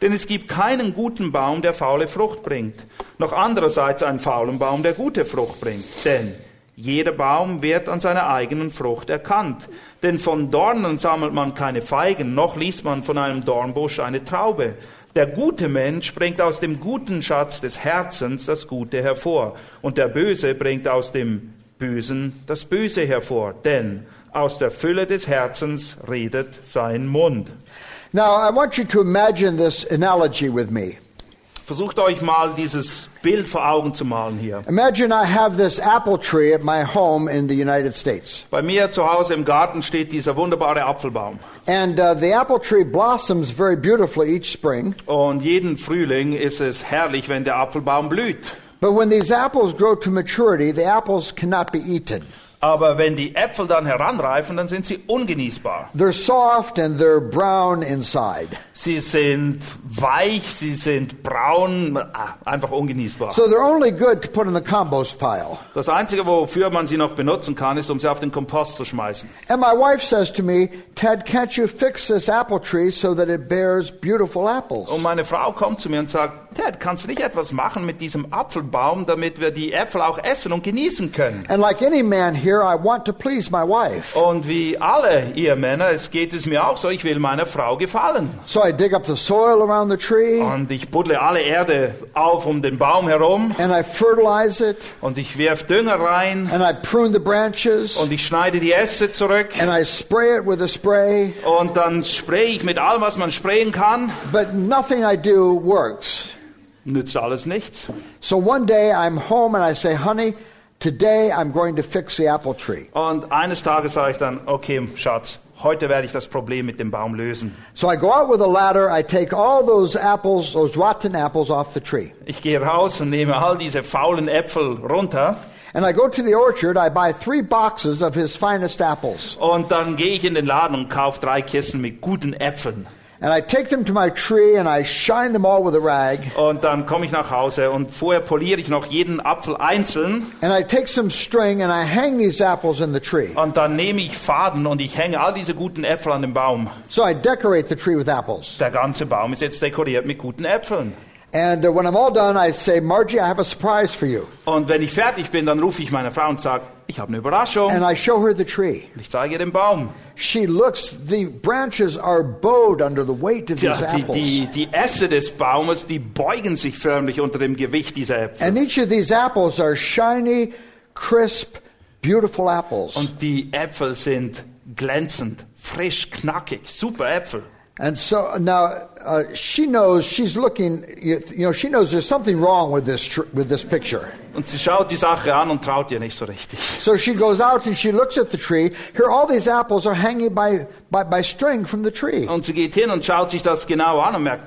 S2: Denn es gibt keinen guten Baum, der faule Frucht bringt, noch andererseits einen faulen Baum, der gute Frucht bringt. Denn jeder Baum wird an seiner eigenen Frucht erkannt. Denn von Dornen sammelt man keine Feigen, noch liest man von einem Dornbusch eine Traube. Der gute Mensch bringt aus dem guten Schatz des Herzens das Gute hervor, und der Böse bringt aus dem Bösen das Böse hervor. Denn aus der Fülle des Herzens redet sein Mund.
S1: Now, I want you to imagine this analogy with me.
S2: Versucht euch mal dieses Bild vor Augen zu malen hier.
S1: Imagine I have this apple tree at my home in the United States.
S2: Bei mir zu Hause im Garten steht dieser wunderbare Apfelbaum.
S1: And uh, the apple tree blossoms very beautifully each spring.
S2: Und jeden Frühling ist es herrlich, wenn der Apfelbaum blüht.
S1: But when these apples grow to maturity, the apples cannot be eaten.
S2: Aber wenn die Äpfel dann heranreifen, dann sind sie ungenießbar.
S1: They're soft and they're brown inside.
S2: Sie sind weich, sie sind braun, ah, einfach ungenießbar.
S1: So they're only good to put in the compost pile.
S2: Das Einzige, wofür man sie noch benutzen kann, ist, um sie auf den Kompost zu schmeißen.
S1: And my wife says to me, Ted, can't you fix this apple tree so that it bears beautiful apples?
S2: Und meine Frau kommt zu mir und sagt, Ted, kannst du nicht etwas machen mit diesem Apfelbaum, damit wir die Äpfel auch essen und genießen können?
S1: And like any man here, I want to please my wife.
S2: Und wie alle ihr Männer, es geht es mir auch so, ich will meiner Frau gefallen.
S1: So I dig up the soil around the tree
S2: Und ich buddle alle Erde auf um den Baum herum
S1: and I fertilize it
S2: und ich werf Dünger rein
S1: and I prune the branches
S2: und ich schneide die Äste zurück
S1: and I spray it with a spray,
S2: und dann spraye ich mit allem, was man sprayen kann.
S1: but nothing I do works.
S2: Nützt alles nichts.
S1: So one day I'm home and I say, honey, today I'm going to fix the apple tree.
S2: Und eines Tages sage ich dann, okay, Schatz, heute werde ich das Problem mit dem Baum lösen.
S1: So I go out with a ladder, I take all those apples, those rotten apples off the tree.
S2: Ich gehe raus und nehme all diese faulen Äpfel runter
S1: And I go to the orchard, I buy three boxes of his finest apples.
S2: und dann gehe ich in den Laden und kaufe drei Kisten mit guten Äpfeln.
S1: And I take them to my tree and I shine them all with a rag.
S2: Und dann komme ich nach Hause und vorher poliere ich noch jeden Apfel einzeln
S1: And I take some string and I hang these apples in the tree.
S2: und dann nehme ich Faden und ich hänge all diese guten Äpfel an den Baum.
S1: So I decorate the tree with apples.
S2: Der ganze Baum ist jetzt dekoriert mit guten Äpfeln.
S1: And uh, when I'm all done, I say, Margie, I have a surprise for you.
S2: Und wenn ich fertig bin, dann rufe ich meine Frau und sage, ich habe eine Überraschung.
S1: And I show her the tree.
S2: Ich zeige ihr den Baum.
S1: She looks, the branches are bowed under the weight of
S2: Ja,
S1: these
S2: die,
S1: apples.
S2: die, die Äste des Baumes, die beugen sich förmlich unter dem Gewicht dieser Äpfel.
S1: And each of these apples are shiny, crisp, beautiful apples.
S2: Und die Äpfel sind glänzend, frisch, knackig, super Äpfel.
S1: And so now uh, she knows she's looking. You, know, she knows there's something wrong with this with this picture.
S2: Und sie schaut die Sache an und traut ihr nicht so richtig.
S1: So she goes out and she looks at the tree. Here, all these apples are hanging by by, by string from the tree.
S2: Und sie geht hin und schaut sich das genau an und merkt,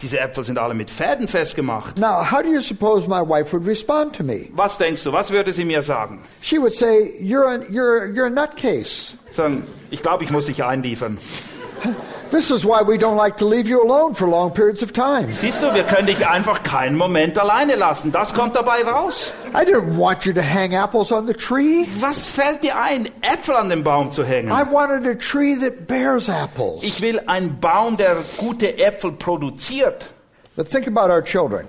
S2: diese Äpfel sind alle mit Fäden festgemacht.
S1: Now, how do you suppose my wife would respond to me?
S2: Was denkst du, was würde sie mir sagen?
S1: She would say, "You're a, you're you're a nutcase.
S2: Sagen, ich glaube, ich muss dich einliefern. <laughs>
S1: This is why we don't like to leave you alone for long periods of time.
S2: Siehst du, wir können dich einfach keinen Moment alleine lassen. Das kommt dabei raus.
S1: I didn't want you to hang apples on the tree.
S2: Was fällt dir ein, Äpfel an den Baum zu hängen?
S1: I wanted a tree that bears apples.
S2: Ich will einen Baum, der gute Äpfel produziert.
S1: But think about our children.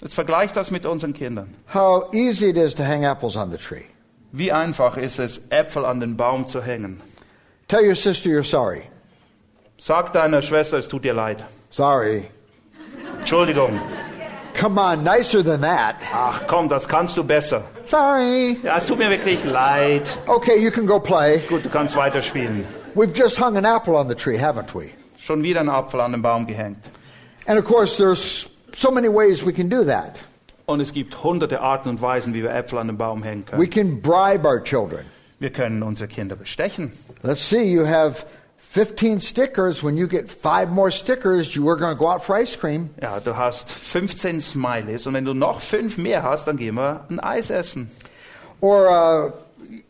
S2: Jetzt vergleich das mit unseren Kindern.
S1: How easy it is to hang apples on the tree.
S2: Wie einfach ist es, Äpfel an den Baum zu hängen.
S1: Tell your sister you're sorry.
S2: Sag deiner Schwester, es tut dir leid.
S1: Sorry.
S2: Entschuldigung.
S1: Come on, nicer than that.
S2: Ach komm, das kannst du besser.
S1: Sorry.
S2: Ja, es tut mir wirklich leid.
S1: Okay, you can go play.
S2: Gut, du kannst weiterspielen.
S1: We've just hung an apple on the tree, haven't we?
S2: Schon wieder ein Apfel an den Baum gehängt.
S1: And of course, there's so many ways we can do that.
S2: Und es gibt hunderte Arten und Weisen, wie wir Äpfel an den Baum hängen
S1: We
S2: können.
S1: can bribe our children.
S2: Wir können unsere Kinder bestechen.
S1: Let's see, you have 15 stickers. When you get five more stickers, you are going to go out for ice cream.
S2: Ja, du hast 15 Smileys und wenn du noch fünf mehr hast, dann gehen wir ein Eis essen.
S1: Or, uh,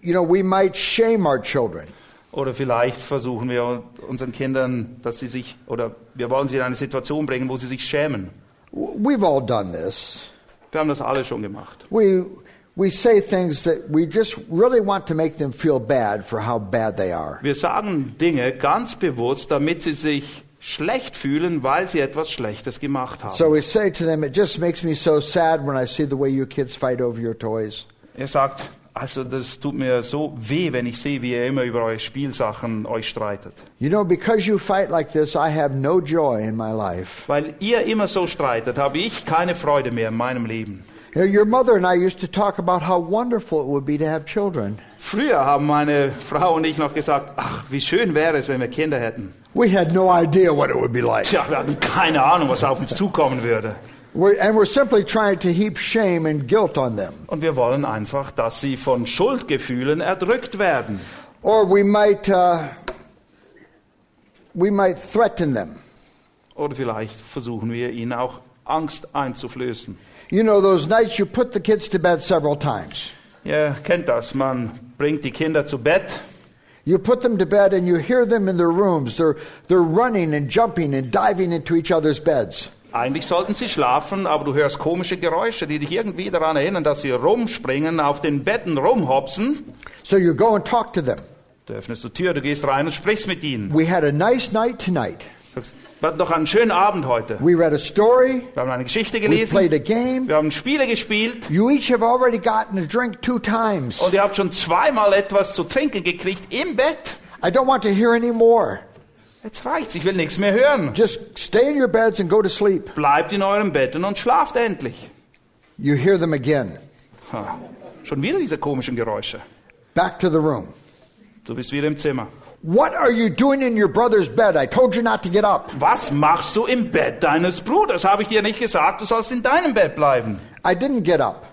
S1: you know, we might shame our children.
S2: Oder vielleicht versuchen wir unseren Kindern, dass sie sich, oder wir wollen sie in eine Situation bringen, wo sie sich schämen.
S1: We've all done this.
S2: Wir haben das alle schon gemacht.
S1: We, we say things that we just really want to make them feel bad for how bad they are.
S2: Wir sagen Dinge ganz bewusst, damit sie sich schlecht fühlen, weil sie etwas Schlechtes gemacht haben.
S1: So we say to them, It just makes me so sad when I see the way you kids fight over your toys.
S2: er sagt, also das tut mir so weh, wenn ich sehe, wie ihr immer über eure Spielsachen euch streitet.
S1: You know, because you fight like this, I have no joy in my life.
S2: Weil ihr immer so streitet, habe ich keine Freude mehr in meinem Leben.
S1: You know, your mother and I used to talk about how wonderful it would be to have children.
S2: Früher haben meine Frau und ich noch gesagt, ach, wie schön wäre es, wenn wir Kinder hätten.
S1: We had no idea what it would be like.
S2: Tja, wir hatten keine Ahnung, was auf uns zukommen würde.
S1: We're, and we're simply trying to heap shame and guilt on them.
S2: Und wir wollen einfach, dass sie von Schuldgefühlen erdrückt werden.
S1: Or we might, uh, we might threaten them.
S2: Oder vielleicht versuchen wir ihnen auch Angst einzuflößen.
S1: You know, those nights you put the kids to bed several times.
S2: Ihr kennt das, man bringt die Kinder zu Bett
S1: You put them to bed and you hear them in their rooms. They're, they're running and jumping and diving into each other's beds.
S2: Eigentlich sollten sie schlafen, aber du hörst komische Geräusche, die dich irgendwie daran erinnern, dass sie rumspringen, auf den Betten rumhopsen.
S1: So you go and talk to them.
S2: Du öffnest die Tür, du gehst rein und sprichst mit ihnen.
S1: We had a nice night tonight.
S2: Wir hatten doch einen schönen Abend heute.
S1: We read a story.
S2: Wir haben eine Geschichte
S1: We
S2: gelesen,
S1: played a game.
S2: wir haben Spiele gespielt
S1: You each have already gotten a drink two times.
S2: und ihr habt schon zweimal etwas zu trinken gekriegt im Bett.
S1: I don't want to hear any more.
S2: Jetzt reicht's, ich will nichts mehr hören.
S1: Just stay in your beds and go to sleep.
S2: Bleibt in euren Betten und schlaft endlich.
S1: You hear them again.
S2: Ha, Schon wieder diese komischen Geräusche.
S1: Back to the room.
S2: Du bist wieder im Zimmer.
S1: What are you doing in your brother's bed? I told you not to get up.
S2: Was machst du im Bett deines Bruders? Habe ich dir nicht gesagt, du sollst in deinem Bett bleiben.
S1: I didn't get up.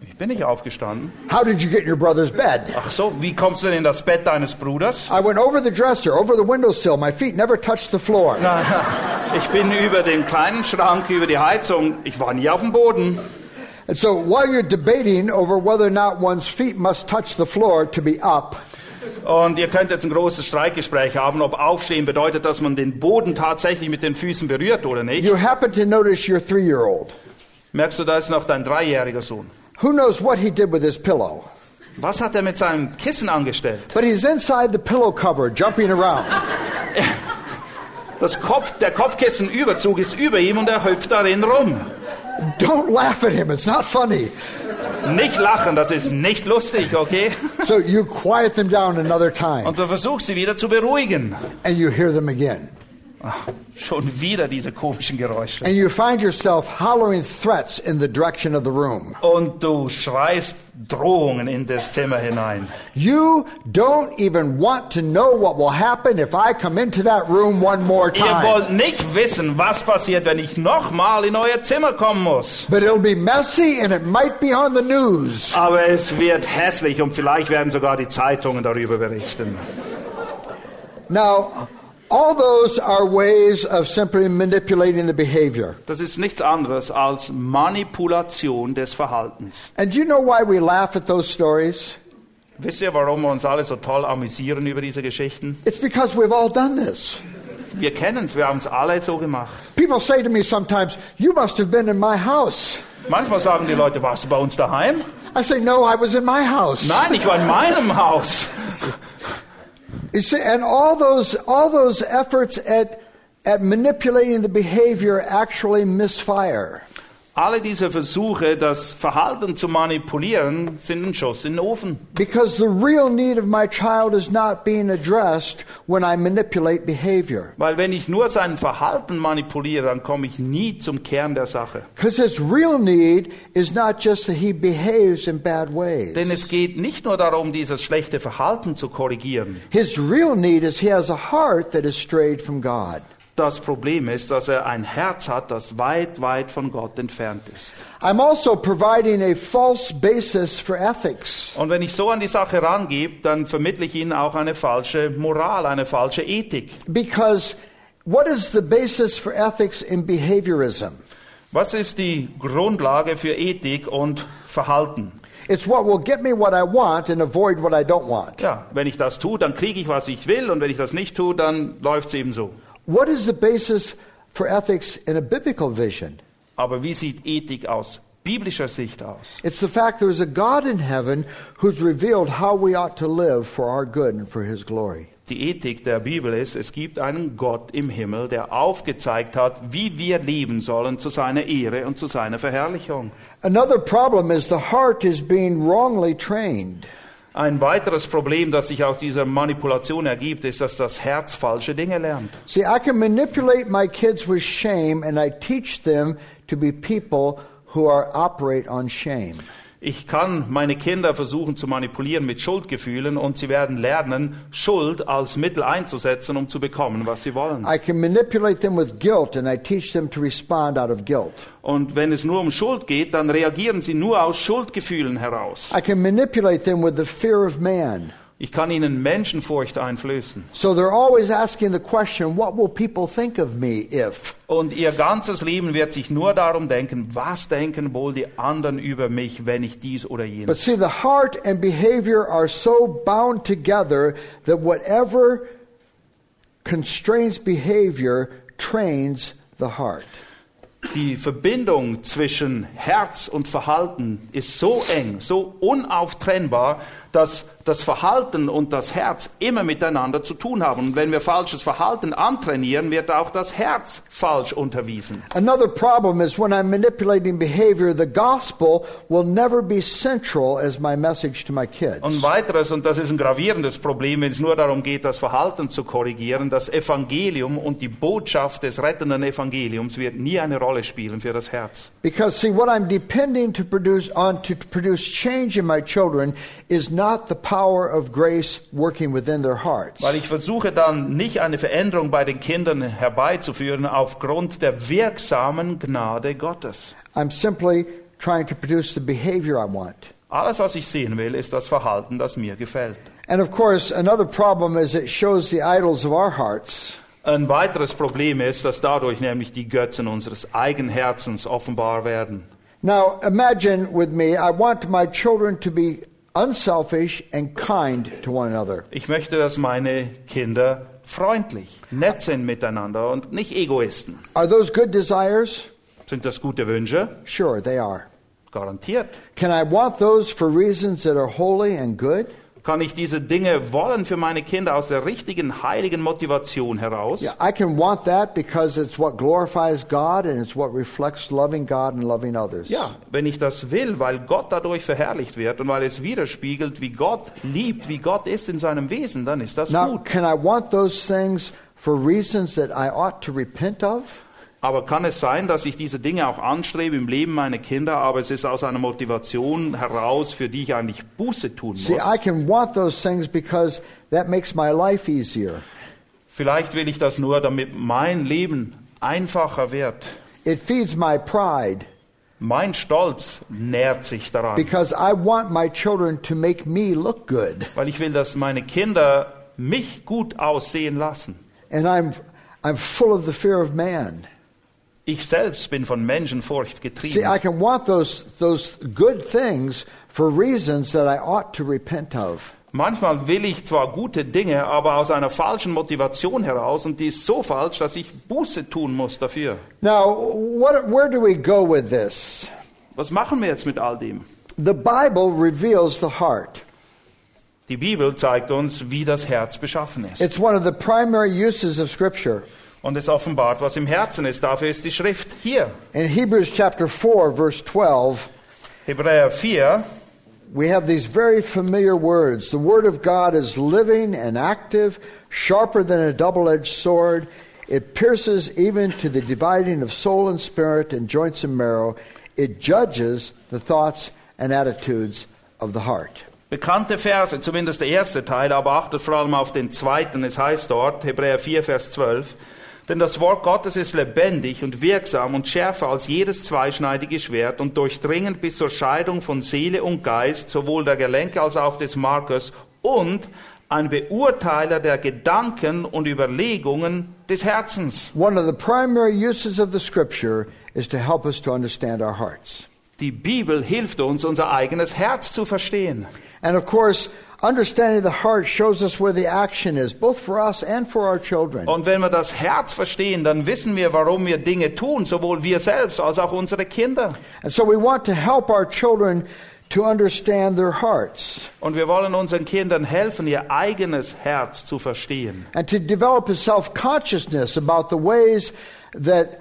S2: Ich bin nicht aufgestanden.
S1: How did you get in your brother's bed?
S2: Ach so, wie kommst du denn in das Bett deines Bruders?
S1: I went over the dresser, over the windowsill. My feet never touched the floor.
S2: Na, ich bin über den kleinen Schrank, über die Heizung. Ich war nie auf dem Boden.
S1: And so while you're debating over whether or not one's feet must touch the floor to be up,
S2: Und ihr könnt jetzt ein großes Streitgespräch haben, ob Aufstehen bedeutet, dass man den Boden tatsächlich mit den Füßen berührt oder nicht.
S1: you happen to notice your three year old.
S2: Merkst du, da ist noch dein dreijähriger Sohn.
S1: Who knows what he did with his pillow?
S2: Was hat er mit seinem Kissen angestellt?
S1: But he's inside the pillow cover, jumping around.
S2: Das Kopf, der Kopfkissenüberzug ist über ihm und er hüpft darin rum.
S1: Don't laugh at him, it's not funny.
S2: Nicht lachen, das ist nicht lustig, okay?
S1: So you quiet them down another time,
S2: Und du versuchst sie wieder zu beruhigen.
S1: and you hear them again.
S2: Ach, schon wieder diese komischen Geräusche.
S1: And you find yourself hollering threats in the direction of the room.
S2: Und du schreist Drohungen in das Zimmer hinein.
S1: You don't even want to know what will happen if I come into that room one more
S2: Ihr
S1: time.
S2: wollt nicht wissen, was passiert, wenn ich nochmal in euer Zimmer kommen muss.
S1: But it'll be messy and it might be on the news.
S2: Aber es wird hässlich und vielleicht werden sogar die Zeitungen darüber berichten.
S1: Now, all those are ways of simply manipulating the behavior.
S2: Das ist nichts anderes als Manipulation des Verhaltens.
S1: And do you know why we laugh at those stories?
S2: Wisst ihr, warum wir uns alle so toll amüsieren über diese Geschichten?
S1: It's because we've all done this.
S2: Wir kennen es, wir haben es alle so gemacht.
S1: People say to me sometimes, You must have been in my house.
S2: Manchmal sagen die Leute, warst du bei uns daheim?
S1: I say, No, I was in my house.
S2: Nein, ich war in meinem <laughs> Haus.
S1: You see, and all those, all those efforts at, at manipulating the behavior actually misfire.
S2: Alle diese Versuche, das Verhalten zu manipulieren, sind ein Schuss in den Ofen.
S1: Because the real need of my child is not being addressed when I manipulate behavior.
S2: Weil wenn ich nur sein Verhalten manipuliere, dann komme ich nie zum Kern der Sache.
S1: Because his real need is not just that he behaves in bad ways.
S2: Denn es geht nicht nur darum, dieses schlechte Verhalten zu korrigieren.
S1: His real need is he has a heart that is strayed from God.
S2: Das Problem ist, dass er ein Herz hat, das weit, weit von Gott entfernt ist.
S1: I'm also providing a false basis for ethics.
S2: Und wenn ich so an die Sache rangehe, dann vermittle ich ihnen auch eine falsche Moral, eine falsche Ethik.
S1: Because what is the basis for ethics in behaviorism?
S2: Was ist die Grundlage für Ethik und Verhalten?
S1: It's what will get me what I want and avoid what I don't want.
S2: Ja, wenn ich das tue, dann kriege ich, was ich will, und wenn ich das nicht tue, dann läuft es eben so.
S1: What is the basis for ethics in a biblical vision?
S2: Aber wie sieht Ethik aus biblischer Sicht aus?
S1: It's the fact there is a God in heaven who's revealed how we ought to live for our good and for his glory.
S2: Die Ethik der Bibel ist, es gibt einen Gott im Himmel, der aufgezeigt hat, wie wir leben sollen zu seiner Ehre und zu seiner Verherrlichung.
S1: Another problem is the heart is being wrongly trained.
S2: Ein weiteres Problem, das sich aus dieser Manipulation ergibt, ist, dass das Herz falsche Dinge lernt.
S1: See, I can manipulate my kids with shame and I teach them to be people who are operate on shame.
S2: Ich kann meine Kinder versuchen zu manipulieren mit Schuldgefühlen und sie werden lernen, Schuld als Mittel einzusetzen, um zu bekommen, was sie wollen.
S1: I can manipulate them with guilt and I teach them to respond out of guilt.
S2: Und wenn es nur um Schuld geht, dann reagieren sie nur aus Schuldgefühlen heraus.
S1: I can manipulate them with the fear of man.
S2: Ich kann ihnen Menschenfurcht einflößen.
S1: So they're always asking the question, what will people think of me if?
S2: Und ihr ganzes Leben wird sich nur darum denken, was denken wohl die anderen über mich, wenn ich dies oder
S1: But
S2: jenes.
S1: see, the heart and behavior are so bound together that whatever constrains behavior trains the heart.
S2: Die Verbindung zwischen Herz und Verhalten ist so eng, so unauftrennbar, dass das Verhalten und das Herz immer miteinander zu tun haben. Und wenn wir falsches Verhalten antrainieren, wird auch das Herz falsch unterwiesen.
S1: Another problem is when I'm manipulating behavior, the gospel will never be central as my message to my kids.
S2: Und weiteres, und das ist ein gravierendes Problem, wenn es nur darum geht, das Verhalten zu korrigieren, das Evangelium und die Botschaft des rettenden Evangeliums wird nie eine Rolle spielen für das Herz.
S1: Because see, what I'm depending to produce on to produce change in my children is not the power of grace working within their hearts.
S2: Weil ich versuche dann nicht eine Veränderung bei den Kindern herbeizuführen aufgrund der wirksamen Gnade Gottes.
S1: I'm simply trying to produce the behavior I want.
S2: Alles, was ich sehen will, ist das Verhalten, das mir gefällt.
S1: And of course, another problem is it shows the idols of our hearts.
S2: Ein weiteres Problem ist, dass dadurch nämlich die Götzen unseres eigenen Herzens offenbar werden.
S1: Now, imagine with me, I want my children to be unselfish and kind to one another.
S2: Ich möchte, dass meine Kinder freundlich, nett sind miteinander und nicht Egoisten.
S1: Are those good desires?
S2: Sind das gute Wünsche?
S1: Sure, they are.
S2: Garantiert.
S1: Can I want those for reasons that are holy and good?
S2: Kann ich diese Dinge wollen für meine Kinder aus der richtigen, heiligen Motivation heraus?
S1: Yeah, I can want that because it's what glorifies God and it's what reflects loving God and loving others.
S2: Ja, wenn ich das will, weil Gott dadurch verherrlicht wird und weil es widerspiegelt, wie Gott liebt, wie Gott ist in seinem Wesen, dann ist das
S1: Now,
S2: gut.
S1: can I want those things for reasons that I ought to repent of?
S2: Aber kann es sein, dass ich diese Dinge auch anstrebe im Leben meiner Kinder, aber es ist aus einer Motivation heraus, für die ich eigentlich Buße tun
S1: See, I
S2: muss?
S1: can want those things because that makes my life easier.
S2: Vielleicht will ich das nur, damit mein Leben einfacher wird.
S1: It feeds my pride
S2: Mein Stolz nährt sich daran,
S1: because I want my children to make me look good.
S2: weil ich will, dass meine Kinder mich gut aussehen lassen.
S1: And I'm, I'm full of the fear of man.
S2: Ich selbst bin von Menschenfurcht
S1: See, I
S2: getrieben.
S1: can want those, those good things for reasons that I ought to repent of.
S2: Manchmal will ich zwar gute Dinge, aber aus einer falschen Motivation heraus und die ist so falsch, dass ich Buße tun muss dafür.
S1: Now, what, where do we go with this?
S2: Was machen wir jetzt mit all dem?
S1: The Bible reveals the heart.
S2: Die Bibel zeigt uns, wie das Herz beschaffen ist.
S1: It's one of the primary uses of Scripture.
S2: Und es offenbart, was im Herzen ist. Dafür ist die Schrift hier.
S1: In Hebrews chapter 4, verse 12,
S2: Hebräer 4,
S1: we have these very familiar words. The Word of God is living and active, sharper than a double edged sword. It pierces even to the dividing of soul and spirit and joints and marrow. It judges the thoughts and attitudes of the heart.
S2: bekannte Verse, zumindest der erste Teil, aber achtet vor allem auf den zweiten. Es heißt dort, Hebräer 4, Vers 12, denn das Wort Gottes ist lebendig und wirksam und schärfer als jedes zweischneidige Schwert und durchdringend bis zur Scheidung von Seele und Geist, sowohl der Gelenke als auch des Markers und ein Beurteiler der Gedanken und Überlegungen des Herzens.
S1: One of the primary uses of the Scripture is to help us to understand our hearts.
S2: Die Bibel hilft uns, unser eigenes Herz zu verstehen.
S1: And of course, understanding the heart shows us where the action is, both for us and for our children.
S2: Und wenn wir das Herz verstehen, dann wissen wir, warum wir Dinge tun, sowohl wir selbst als auch unsere Kinder.
S1: And so we want to help our children to understand their hearts
S2: Und wir wollen unseren Kindern helfen, ihr eigenes Herz zu verstehen.
S1: and to develop a self consciousness about the ways that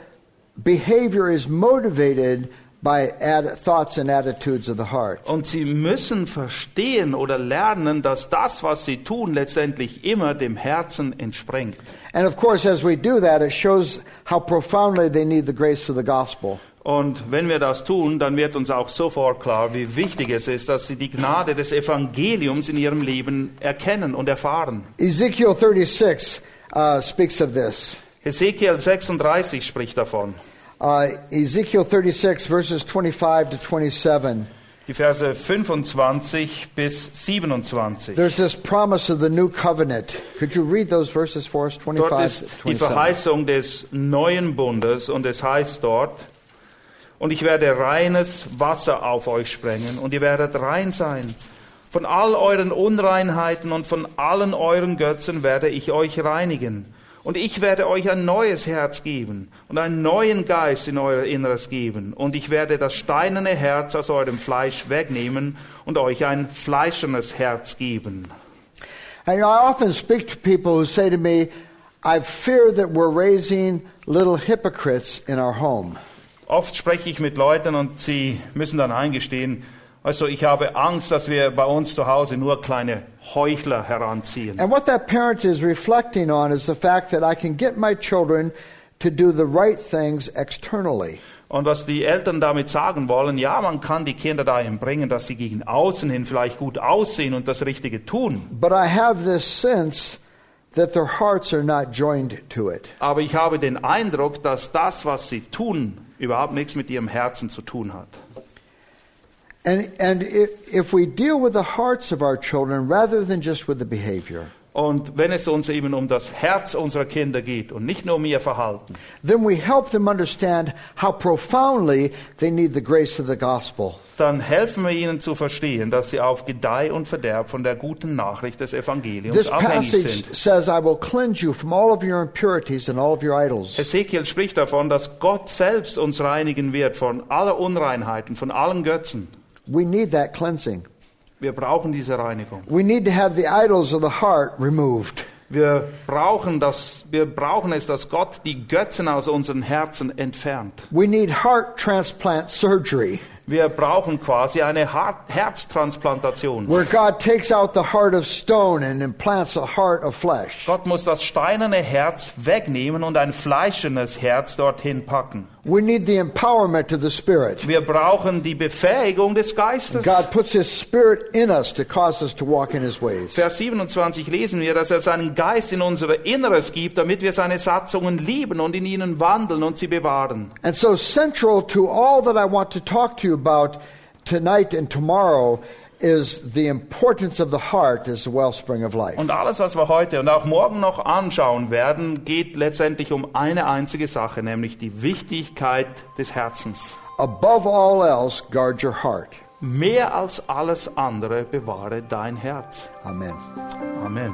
S1: behavior is motivated by ad- thoughts and attitudes of the heart.
S2: Und sie müssen verstehen oder lernen, dass das, was sie tun, letztendlich immer dem Herzen entspringt.
S1: And of course, as we do that, it shows how profoundly they need the grace of the gospel.
S2: Und wenn wir das tun, dann wird uns auch sofort klar, wie wichtig es ist, dass sie die Gnade des Evangeliums in ihrem Leben erkennen und erfahren.
S1: Ezekiel 36 uh, speaks of this.
S2: Ezekiel 36 spricht davon.
S1: Uh, Ezekiel 36, verses 25 to 27.
S2: die Verse 25 bis 27.
S1: There's this promise of the new covenant. Could you read those verses for us? 25
S2: Dort ist die
S1: 27.
S2: Verheißung des neuen Bundes und es heißt dort, und ich werde reines Wasser auf euch sprengen und ihr werdet rein sein. Von all euren Unreinheiten und von allen euren Götzen werde ich euch reinigen. Und ich werde euch ein neues Herz geben und einen neuen Geist in euer Inneres geben. Und ich werde das steinerne Herz aus eurem Fleisch wegnehmen und euch ein fleischernes Herz geben.
S1: And I often speak to people who say to me, I fear that we're raising little hypocrites in our home.
S2: Oft spreche ich mit Leuten und sie müssen dann eingestehen, also ich habe Angst, dass wir bei uns zu Hause nur kleine Heuchler heranziehen.
S1: And what that parent is reflecting on is the fact that I can get my children to do the right things externally.
S2: Und was die Eltern damit sagen wollen, ja, man kann die Kinder dahin bringen, dass sie gegen außen hin vielleicht gut aussehen und das Richtige tun.
S1: But I have this sense that their hearts are not joined to it.
S2: Aber ich habe den Eindruck, dass das, was sie tun, überhaupt nichts mit ihrem Herzen zu tun hat.
S1: And, and if we deal with the hearts of our children rather than just with the behavior,
S2: Und wenn es uns eben um das Herz unserer Kinder geht und nicht nur um ihr Verhalten,
S1: then we help them understand how profoundly they need the grace of the gospel.
S2: dann helfen wir ihnen zu verstehen, dass sie auf Gedeih und Verderb von der guten Nachricht des Evangeliums
S1: This
S2: abhängig
S1: passage
S2: sind.
S1: says, I will cleanse you from all of your impurities and all of your idols.
S2: Ezekiel spricht davon, dass Gott selbst uns reinigen wird von aller Unreinheiten, von allen Götzen.
S1: We need that cleansing.
S2: Wir brauchen diese Reinigung.
S1: We need to have the idols of the heart removed.
S2: Wir brauchen, das, wir brauchen es, dass Gott die Götzen aus unseren Herzen entfernt.
S1: We need heart transplant surgery,
S2: Wir brauchen quasi eine Herztransplantation.
S1: where God takes out the heart of stone and implants a heart of flesh.
S2: Gott muss das steinerne Herz wegnehmen und ein fleischernes Herz dorthin packen.
S1: We need the empowerment of the Spirit.
S2: Wir brauchen die Befähigung des Geistes.
S1: God puts His Spirit in us to cause us to walk in His ways.
S2: Vers 27 lesen wir, dass er seinen Geist in unser Inneres gibt, damit wir seine Satzungen lieben und in ihnen wandeln und sie bewahren.
S1: And so, central to all that I want to talk to you about tonight and tomorrow is the importance of the heart as the wellspring of life.
S2: Und alles, was wir heute und auch morgen noch anschauen werden, geht letztendlich um eine einzige Sache, nämlich die Wichtigkeit des Herzens.
S1: Above all else, guard your heart.
S2: Mehr als alles andere bewahre dein Herz.
S1: Amen.
S2: Amen.